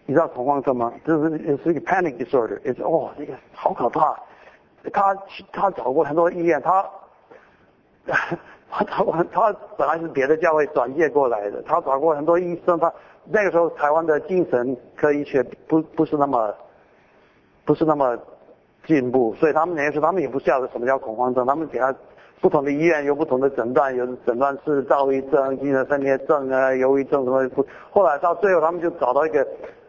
你知道恐慌症吗？就是也是一个 panic disorder，也是哦，这个好可怕。他他找过很多医院，他 (laughs) 他他他本来是别的教会转介过来的，他找过很多医生。他那个时候台湾的精神科医学不不是那么不是那么进步，所以他们那时候他们也不晓得什么叫恐慌症，他们给他不同的医院有不同的诊断，有诊断是躁郁症、精神分裂症啊、忧郁症什么。后来到最后，他们就找到一个。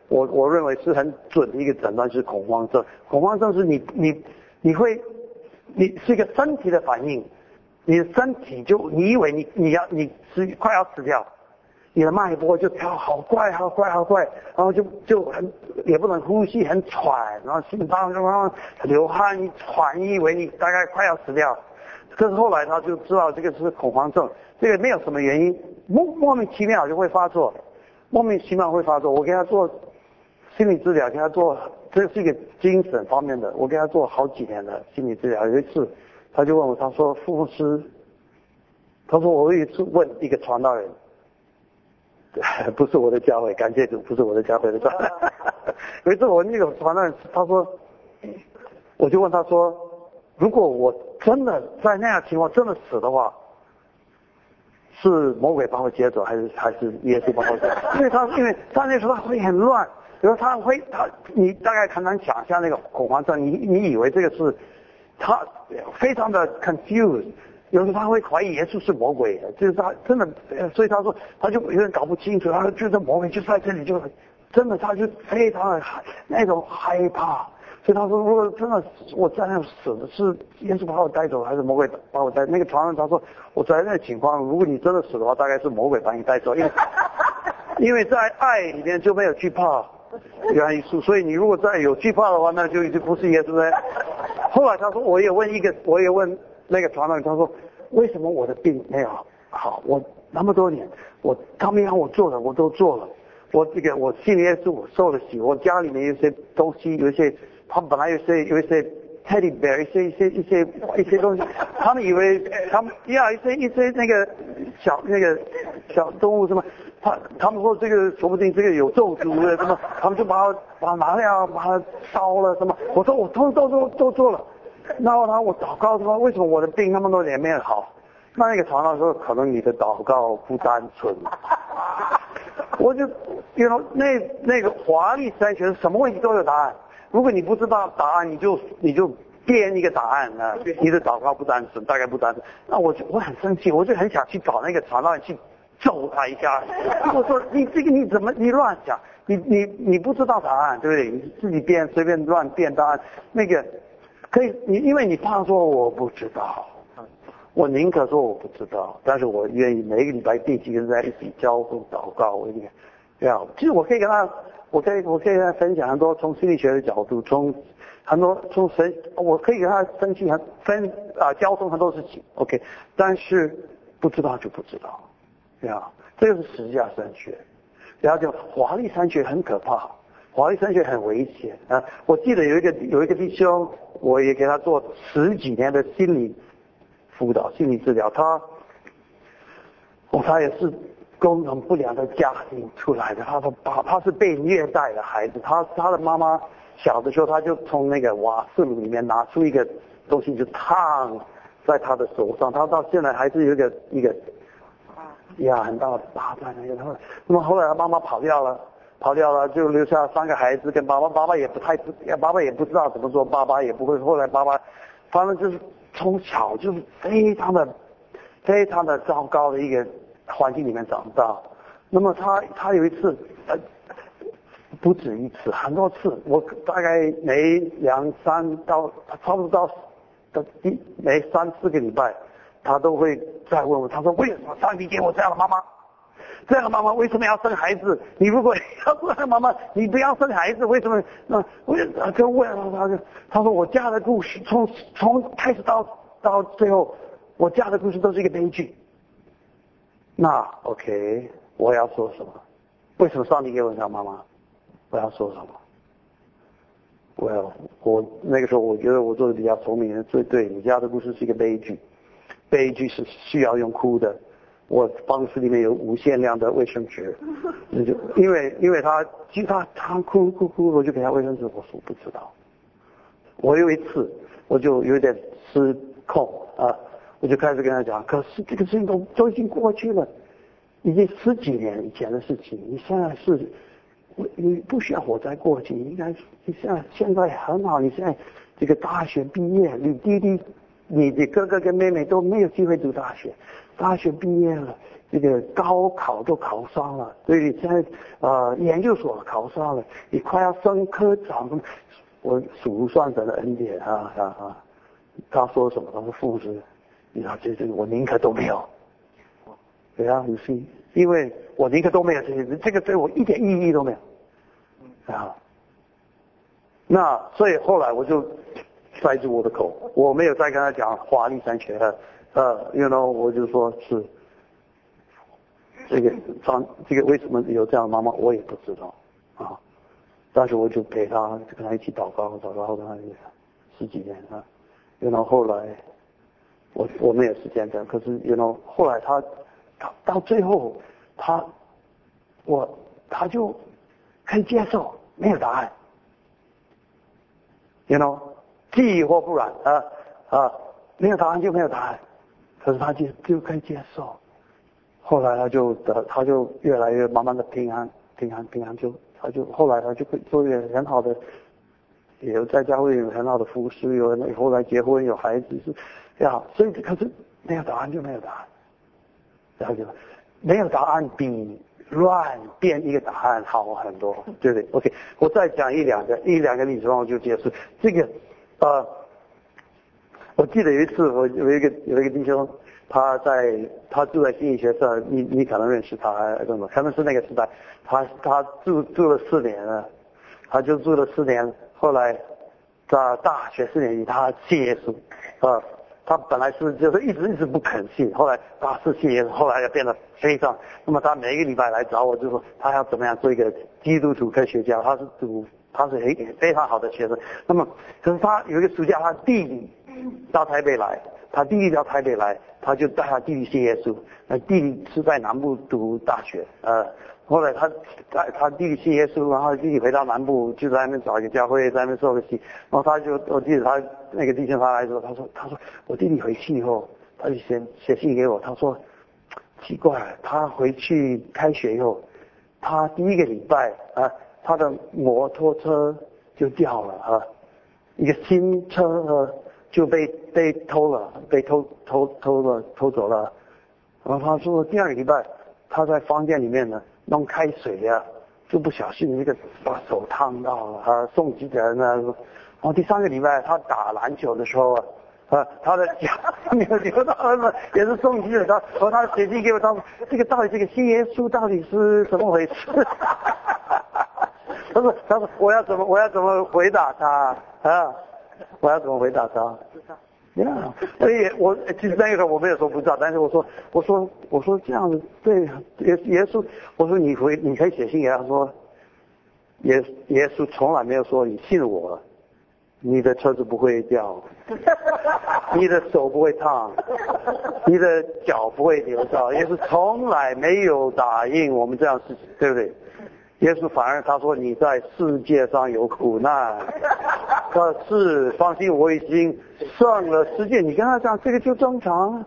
我我认为是很准的一个诊断，是恐慌症。恐慌症是你你你会，你是一个身体的反应，你的身体就你以为你你要你是快要死掉，你的脉搏就跳好快好快好快，然后就就很也不能呼吸，很喘，然后心脏就然后流汗喘，你，以为你大概快要死掉。可是后来他就知道这个是恐慌症，这个没有什么原因，莫莫名其妙就会发作，莫名其妙会发作。我给他做。心理治疗给他做，这是一个精神方面的。我给他做好几年的心理治疗。有一次，他就问我，他说：“傅牧师，他说我有一次问一个传道人，(laughs) 不是我的教会，感谢主，不是我的教会的错。(laughs) 有一次我那个传道人，他说，我就问他说，如果我真的在那样情况真的死的话，是魔鬼把我接走，还是还是耶稣把我接？(laughs) 因为他因为他那时候他会很乱，比如他会他你大概很难想象那个恐慌症，你你以为这个是他非常的 confused。有时候他会怀疑耶稣是魔鬼，就是他真的，所以他说他就有点搞不清楚，他觉得魔鬼就在这里，就真的他就非常的害那种害怕，所以他说如果真的我在那死的是耶稣把我带走，还是魔鬼把我带？那个床上他说我在那情况，如果你真的死的话，大概是魔鬼把你带走，因为因为在爱里面就没有惧怕原因素，所以你如果再有惧怕的话，那就已经不是耶稣了。后来他说我也问一个，我也问那个传道人，他说。为什么我的病没有好？我那么多年，我他们让我做的我都做了。我这个我信耶稣，我受了洗。我家里面有些东西，有一些他们本来有些有一些 teddy bear，一些一些一些一些东西，他们以为他们呀一些一些那个小那个小动物什么，他他们说这个说不定这个有咒诅的什么，他们就把它把它拿掉，把它烧了什么。我说我通都都都做了。然后他我祷告说为什么我的病那么多年没有好？那那个传道说可能你的祷告不单纯。我就因为那那个华丽三学什么问题都有答案。如果你不知道答案，你就你就编一个答案啊。你的祷告不单纯，大概不单纯。那我就我很生气，我就很想去找那个传道去揍他一下。我说你这个你怎么你乱讲？你你你不知道答案对不对？你自己编随便乱编答案那个。可以，你因为你怕说我不知道，我宁可说我不知道，但是我愿意每个礼拜定期跟在一起交互祷告，我一定要。其实我可以跟他，我可以我可以跟他分享很多从心理学的角度，从很多从神，我可以跟他分析很分啊交通很多事情，OK，但是不知道就不知道，啊，这个是十架山学，然后就华丽三学很可怕。华丽山学很危险啊！我记得有一个有一个弟兄，我也给他做十几年的心理辅导、心理治疗。他，哦，他也是功能不良的家庭出来的。他说，他他是被虐待的孩子。他他的妈妈小的时候，他就从那个瓦斯炉里面拿出一个东西，就烫在他的手上。他到现在还是有一个一个呀很大的疤在那个。那么后来他妈妈跑掉了。跑掉了，就留下三个孩子跟爸爸，爸爸也不太知，爸爸也不知道怎么做，爸爸也不会。后来爸爸，反正就是从小就是非常的、非常的糟糕的一个环境里面长大。那么他他有一次，呃，不止一次，很多次，我大概每两三到差不多到到第每三四个礼拜，他都会再问我，他说为什么上帝给我这样的妈妈？这样的妈妈为什么要生孩子？你如果要这样妈妈，你不要生孩子，为什么？那我就问他，就他说我嫁的故事从从开始到到最后，我嫁的故事都是一个悲剧。那 OK，我要说什么？为什么上帝给我这样妈妈？我要说什么？我要我那个时候我觉得我做的比较聪明，最对你家的故事是一个悲剧，悲剧是需要用哭的。我办公室里面有无限量的卫生纸，那就因为因为他其他他哭哭哭，我就给他卫生纸。我说不知道。我有一次我就有点失控啊，我就开始跟他讲，可是这个事情都都已经过去了，已经十几年以前的事情。你现在是，你不需要活在过去，应该你现在现在很好。你现在这个大学毕业，你弟弟、你的哥哥跟妹妹都没有机会读大学。大学毕业了，这个高考都考上了，所以在呃研究所考上了，你快要升科长，我数算着的恩典啊啊啊！他说什么？他说父子，你知道这这个我宁可都没有。对啊，你是因为我宁可都没有这些，这个对我一点意义都没有啊。那所以后来我就塞住我的口，我没有再跟他讲华丽三学了。呃，you know，我就说是这个张，这个为什么有这样的妈妈，我也不知道啊。但是我就陪他，跟他一起祷告，祷告跟他十几年啊。然后后来，我我没有时间讲，可是 you know，后来他他到最后，他我他就可以接受没有答案，you know，记忆或不然啊啊，没有答案就没有答案，可是他就就可以接受。后来他就得他就越来越慢慢的平安平安平安就他就后来他就会做一个很好的，也有在家会有很好的服饰，有后来结婚有孩子是呀，所以可是没有答案就没有答案，然后就没有答案比乱变一个答案好很多，对不对？OK，我再讲一两个一两个例子，然后就结束。这个啊，我记得有一次我有一个有一个弟兄。他在他住在心理学社，你你可能认识他，怎么？可能是那个时代，他他住住了四年了，他就住了四年，后来在大学四年级他信耶稣，啊，他本来是就是一直一直不肯信，后来他是信耶稣，后来就变得非常，那么他每一个礼拜来找我，就说他要怎么样做一个基督徒科学家，他是读他是非非常好的学生，那么可是他有一个暑假，他弟弟到台北来。他弟弟到台北来，他就带他弟弟信耶稣。那弟弟是在南部读大学，呃，后来他带他弟弟信耶稣，然后弟弟回到南部，就在那边找一个教会，在那边做个戏。然后他就，我记得他那个弟兄他来说，他说，他说我弟弟回去以后，他就写写信给我，他说奇怪，他回去开学以后，他第一个礼拜啊，他的摩托车就掉了啊，一个新车。就被被偷了，被偷偷偷了偷走了。然后他说第二个礼拜他在房间里面呢弄开水呀，就不小心那个把手烫到了，他送急诊呢。然后第三个礼拜他打篮球的时候啊，啊他的脚扭扭到了，也是送急诊。他和他写信给我，他说这个到底这个新耶稣到底是怎么回事？(laughs) 他说他说我要怎么我要怎么回答他啊？我要怎么回答他？不。呀，所以我其实那个时候我没有说不知道，但是我说我说我说这样子对耶耶稣，我说你回你可以写信给他说，耶耶稣从来没有说你信我，你的车子不会掉，(laughs) 你的手不会烫，你的脚不会流到，耶稣从来没有答应我们这样事情，对不对？耶稣反而他说你在世界上有苦难，(laughs) 可是放心，我已经上了世界。你跟他讲这个就正常。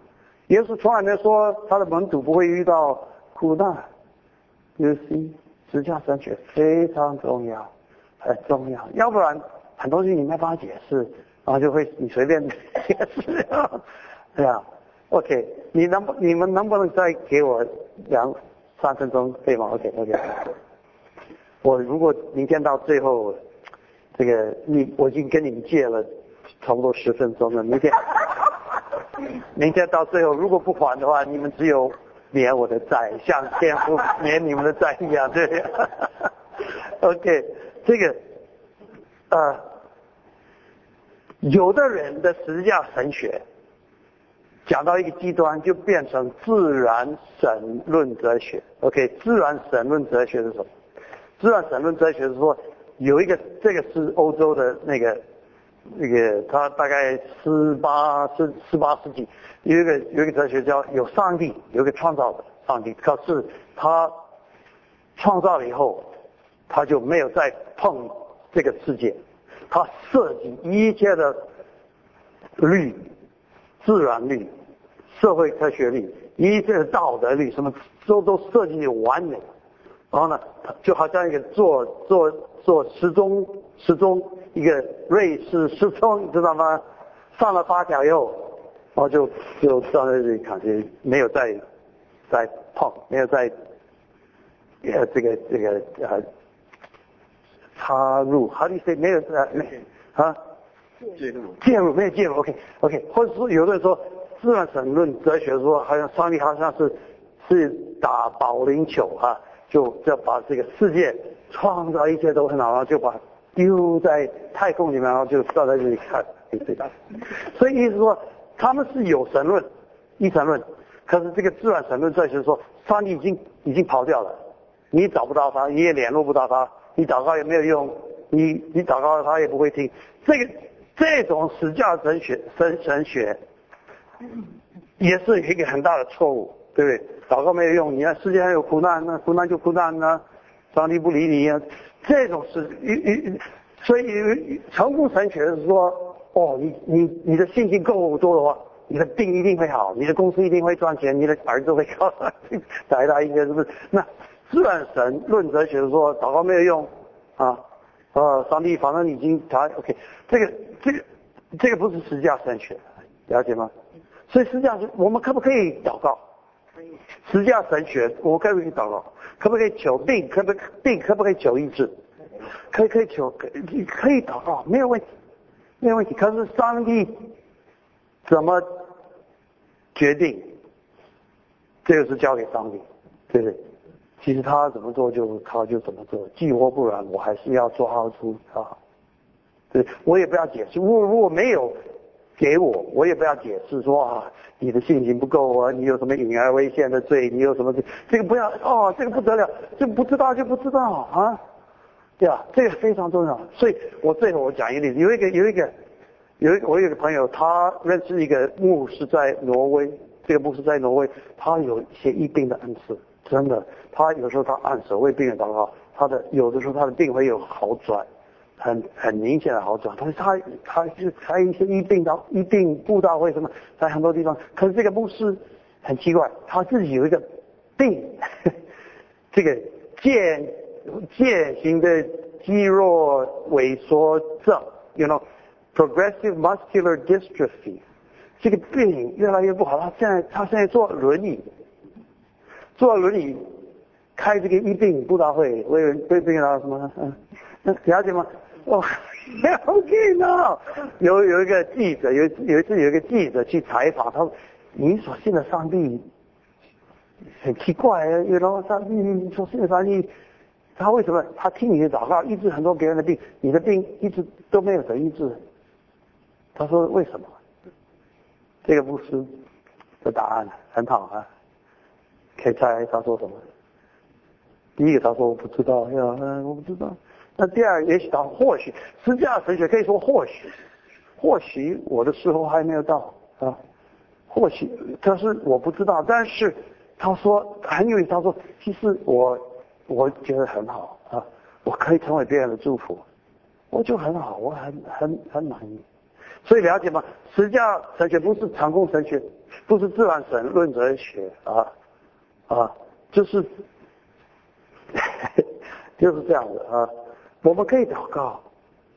耶稣从来没有说他的门徒不会遇到苦难。See，实际上神学非常重要，很重要。要不然很多事情你没办法解释，然后就会你随便解释。(laughs) 对啊，OK，你能不你们能不能再给我两三分钟可以吗？OK，OK。我如果明天到最后，这个你我已经跟你们借了差不多十分钟了。明天，(laughs) 明天到最后如果不还的话，你们只有免我的债，像天父免你们的债一样，对。OK，这个呃，有的人的实际上神学讲到一个极端，就变成自然神论哲学。OK，自然神论哲学是什么？自然神论哲学是说，有一个这个是欧洲的那个那个，他大概十八十十八世纪有一个有一个哲学家，有上帝，有个创造的上帝，可是他创造了以后，他就没有再碰这个世界，他设计一切的律、自然律、社会科学律、一切的道德律，什么都都设计的完美。然后呢，就好像一个做做做时钟时钟一个瑞士时钟，知道吗？上了发条以后，然后就就站在这里看，就没有再再碰，没有再呃这个这个呃插入，好你说没有呃啊介入介入没有介入，OK OK，或者说有的人说自然神论哲学说，好像上帝好像是是打保龄球啊。就要把这个世界创造一切都很好，然后就把丢在太空里面，然后就站在这里看，对吧？所以意思说他们是有神论、一神论，可是这个自然神论哲学说，上帝已经已经跑掉了，你找不到他，你也联络不到他，你祷告也没有用，你你祷告他也不会听。这个这种死教神学、神神学，也是一个很大的错误。对不对？祷告没有用，你看世界上有苦难，那苦难就苦难呢，上帝不理你啊，这种事，一一，所以成功神学是说，哦，你你你的信心够多的话，你的病一定会好，你的公司一定会赚钱，你的儿子会高，大大一些是不是？那自然神论哲学说祷告没有用啊，呃，上帝反正已经他 OK，这个这个这个不是实价神学，了解吗？所以实际上是我们可不可以祷告？实价神学，我可不可以祷告？可不可以求病？可不病可不可以求医治？可以可以求，可以可以祷告，没有问题，没有问题。可是上帝怎么决定？这个是交给上帝，对不对？其实他怎么做就他就怎么做，既或不然，我还是要做好出啊。对，我也不要解释。如果如果没有。给我，我也不要解释说啊，你的信心不够啊，你有什么隐而未现的罪，你有什么这这个不要哦，这个不得了，这不知道就不知道啊，对吧？这个非常重要。所以我最后我讲一个例子，有一个有一个有一我有个朋友，他认识一个牧师在挪威，这个牧师在挪威，他有一些疫病的恩赐，真的，他有时候他按手为病人祷告，他的有的时候他的病会有好转。很很明显的好转，但是他他是还有一些医病到医病步道会什么，在很多地方，可是这个牧师很奇怪，他自己有一个病，(laughs) 这个间间型的肌肉萎缩症，you know，progressive muscular dystrophy，这个病越来越不好，他现在他现在坐轮椅，坐轮椅开这个医病步道会，为为病人什么嗯，了解吗？哦，OK 呢？有有一个记者，有有一次有一个记者去采访他，你所信的上帝很奇怪，有然后上帝你所信的上帝，他为什么他听你的祷告医治很多别人的病，你的病一直都没有得医治？他说为什么？这个牧师的答案很好啊，可以猜他说什么？第一个他说我不知道呀，我不知道。那第二，也许他或许，实际上神学可以说或许，或许我的时候还没有到啊，或许，他是我不知道。但是他说很有意思，他说其实我我觉得很好啊，我可以成为别人的祝福，我就很好，我很很很满意。所以了解吗？实际上神学不是长空神学，不是自然神论哲学啊啊，就是 (laughs) 就是这样子啊。我们可以祷告，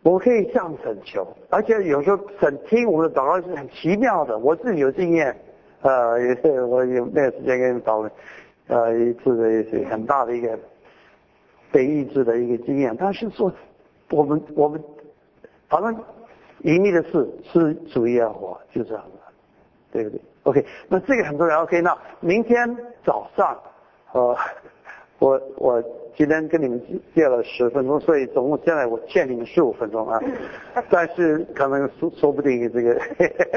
我们可以向神求，而且有时候神听我们的祷告是很奇妙的。我自己有经验，呃，也是我有那个时间跟你们讨论，呃，一次的也是很大的一个被抑制的一个经验。但是说，我们我们反正隐秘的事是主要活，就这样子，对不对？OK，那这个很重要。OK，那明天早上，呃，我我。今天跟你们借了十分钟，所以总共现在我欠你们十五分钟啊。(laughs) 但是可能说说不定这个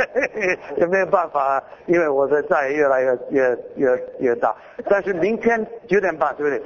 (laughs) 也没有办法，因为我的债越来越越越越大。但是明天九点半，对不对？